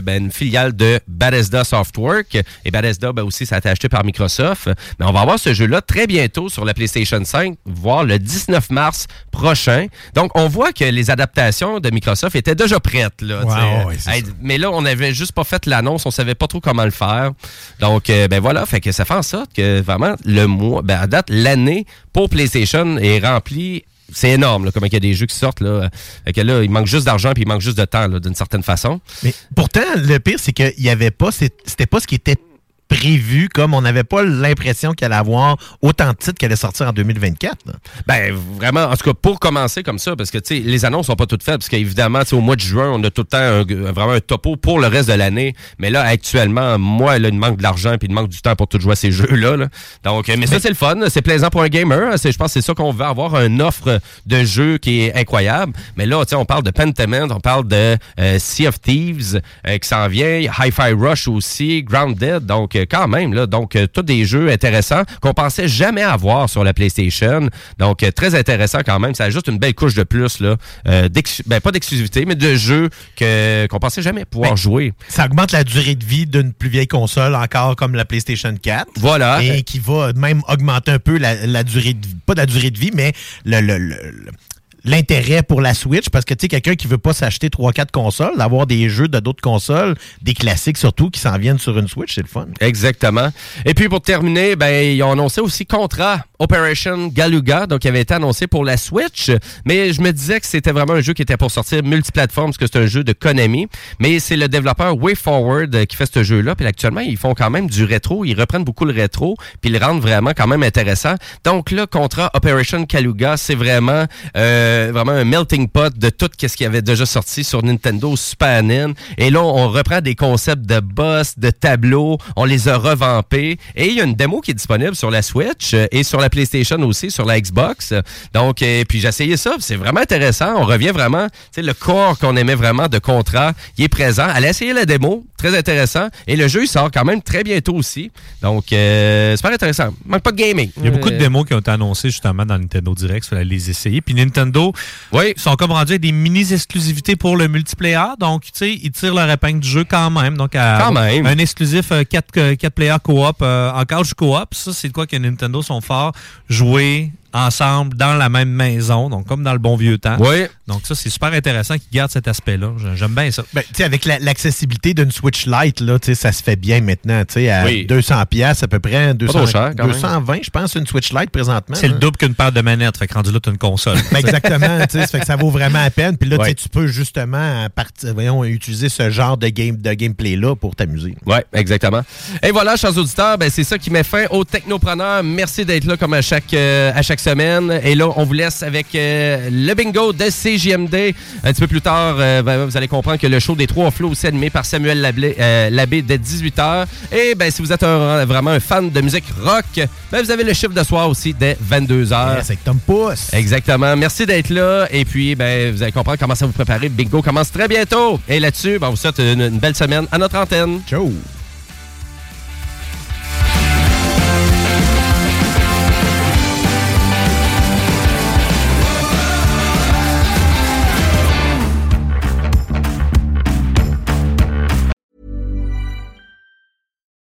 ben, une filiale de Bethesda Softwork. Et Bethesda, ben, aussi, ça a été acheté par Microsoft. Mais on va avoir ce jeu-là très bientôt sur la PlayStation 5, voire le 19 mars prochain. Donc, on voit que les adaptations de Microsoft étaient déjà prêtes. Là, Ouais, Hey, mais là, on n'avait juste pas fait l'annonce, on savait pas trop comment le faire. Donc, euh, ben voilà, fait que ça fait en sorte que vraiment, le mois, ben à date, l'année pour PlayStation est remplie. C'est énorme, là, comment il y a des jeux qui sortent. Là. Que là, il manque juste d'argent puis il manque juste de temps, d'une certaine façon. Mais pourtant, le pire, c'est qu'il y avait pas, c'était pas ce qui était prévu, comme on n'avait pas l'impression qu'il allait avoir autant de titres qu'elle allait sortir en 2024. là. Ben, vraiment, en tout cas, pour commencer comme ça, parce que, tu sais, les annonces sont pas toutes faites, parce qu'évidemment, tu sais, au mois de juin, on a tout le temps un- vraiment un topo pour le reste de l'année. Mais là, actuellement, moi, là, il manque de l'argent puis il manque du temps pour tout jouer à ces *laughs* jeux-là. là. Donc, euh, mais ça, c'est le fun. C'est plaisant pour un gamer. C'est- Je pense que c'est ça qu'on veut avoir, une offre de jeu qui est incroyable. Mais là, tu sais, on parle de Pentiment, on parle de euh, Sea of Thieves euh, qui s'en vient, Hi-Fi Rush aussi, Grounded. Donc, quand même, là, donc, euh, tous des jeux intéressants qu'on pensait jamais avoir sur la PlayStation. Donc, euh, très intéressant quand même. Ça ajoute une belle couche de plus, là, euh, ben, pas d'exclusivité, mais de jeux que, qu'on pensait jamais pouvoir Ben, jouer. Ça augmente la durée de vie d'une plus vieille console, encore comme la PlayStation 4. Voilà. Et qui va même augmenter un peu la, la durée de vie, pas la durée de vie, mais le- le- le- le- l'intérêt pour la Switch parce que tu sais quelqu'un qui veut pas s'acheter 3 4 consoles, d'avoir des jeux de d'autres consoles, des classiques surtout qui s'en viennent sur une Switch, c'est le fun. Exactement. Et puis pour terminer, ben ils ont annoncé aussi Contra Operation Galuga, donc qui avait été annoncé pour la Switch, mais je me disais que c'était vraiment un jeu qui était pour sortir multiplateforme parce que c'est un jeu de Konami, mais c'est le développeur WayForward euh, qui fait ce jeu-là, puis actuellement ils font quand même du rétro, ils reprennent beaucoup le rétro, puis ils le rendent vraiment quand même intéressant. Donc là, Contra Operation Galuga, c'est vraiment euh, vraiment un melting pot de tout ce qui avait déjà sorti sur Nintendo, Super NES, et là on reprend des concepts de boss, de tableaux, on les a revampés, et il y a une démo qui est disponible sur la Switch euh, et sur la PlayStation aussi, sur la Xbox. Donc, euh, puis j'ai essayé ça, c'est vraiment intéressant. On revient vraiment, tu sais, le corps qu'on aimait vraiment de contrat, il est présent. Allez essayer la démo, très intéressant. Et le jeu, il sort quand même très bientôt aussi. Donc, euh, super intéressant. Manque pas de gaming. Il y a beaucoup de Euh, démos qui ont été annoncées justement dans Nintendo Direct, il fallait les essayer. Puis Nintendo sont comme rendus avec des mini-exclusivités pour le multiplayer. Donc, tu sais, ils tirent leur épingle du jeu quand même. Donc, à- Quand même. un exclusif 4 player coop euh, en couch coop. Ça, c'est de quoi que Nintendo sont forts. Jouer ensemble dans la même maison, donc comme dans le bon vieux temps. Oui. Donc ça, c'est super intéressant qu'ils gardent cet aspect-là. J'ai- J'aime bien ça. Ben, tu sais, avec la- l'accessibilité d'une Switch Lite, là, tu sais, ça se fait bien maintenant. tu sais, À Oui. 200 pièces à peu près. 200, trop cher, quand même. 220, je pense, une Switch Lite présentement. C'est le hein. double qu'une paire de manettes. Fait que rendu là, t'as une console. Ben, exactement, tu sais, ça fait que ça vaut vraiment la peine. Puis là, tu tu peux justement partir, voyons, utiliser ce genre de game de gameplay-là pour t'amuser. Ouais, exactement. Et voilà, chers auditeurs, ben, c'est ça qui met fin au Technopreneur. Merci d'être là comme à chaque, euh, à chaque semaine. Et là, on vous laisse avec euh, le bingo de CJMD. Un petit peu plus tard, euh, ben, vous allez comprendre que le show des Trois Flots aussi animé par Samuel Lablé, euh, Labbé dès 18h. Et ben, si vous êtes un- vraiment un fan de musique rock, ben, vous avez le chiffre de soir aussi dès 22h. Yes, avec Tom Pouce. Exactement. Merci d'être là. Et puis, ben, vous allez comprendre comment ça vous préparer. Bingo commence très bientôt. Et là-dessus, ben, on vous souhaite une, une belle semaine à notre antenne. Ciao.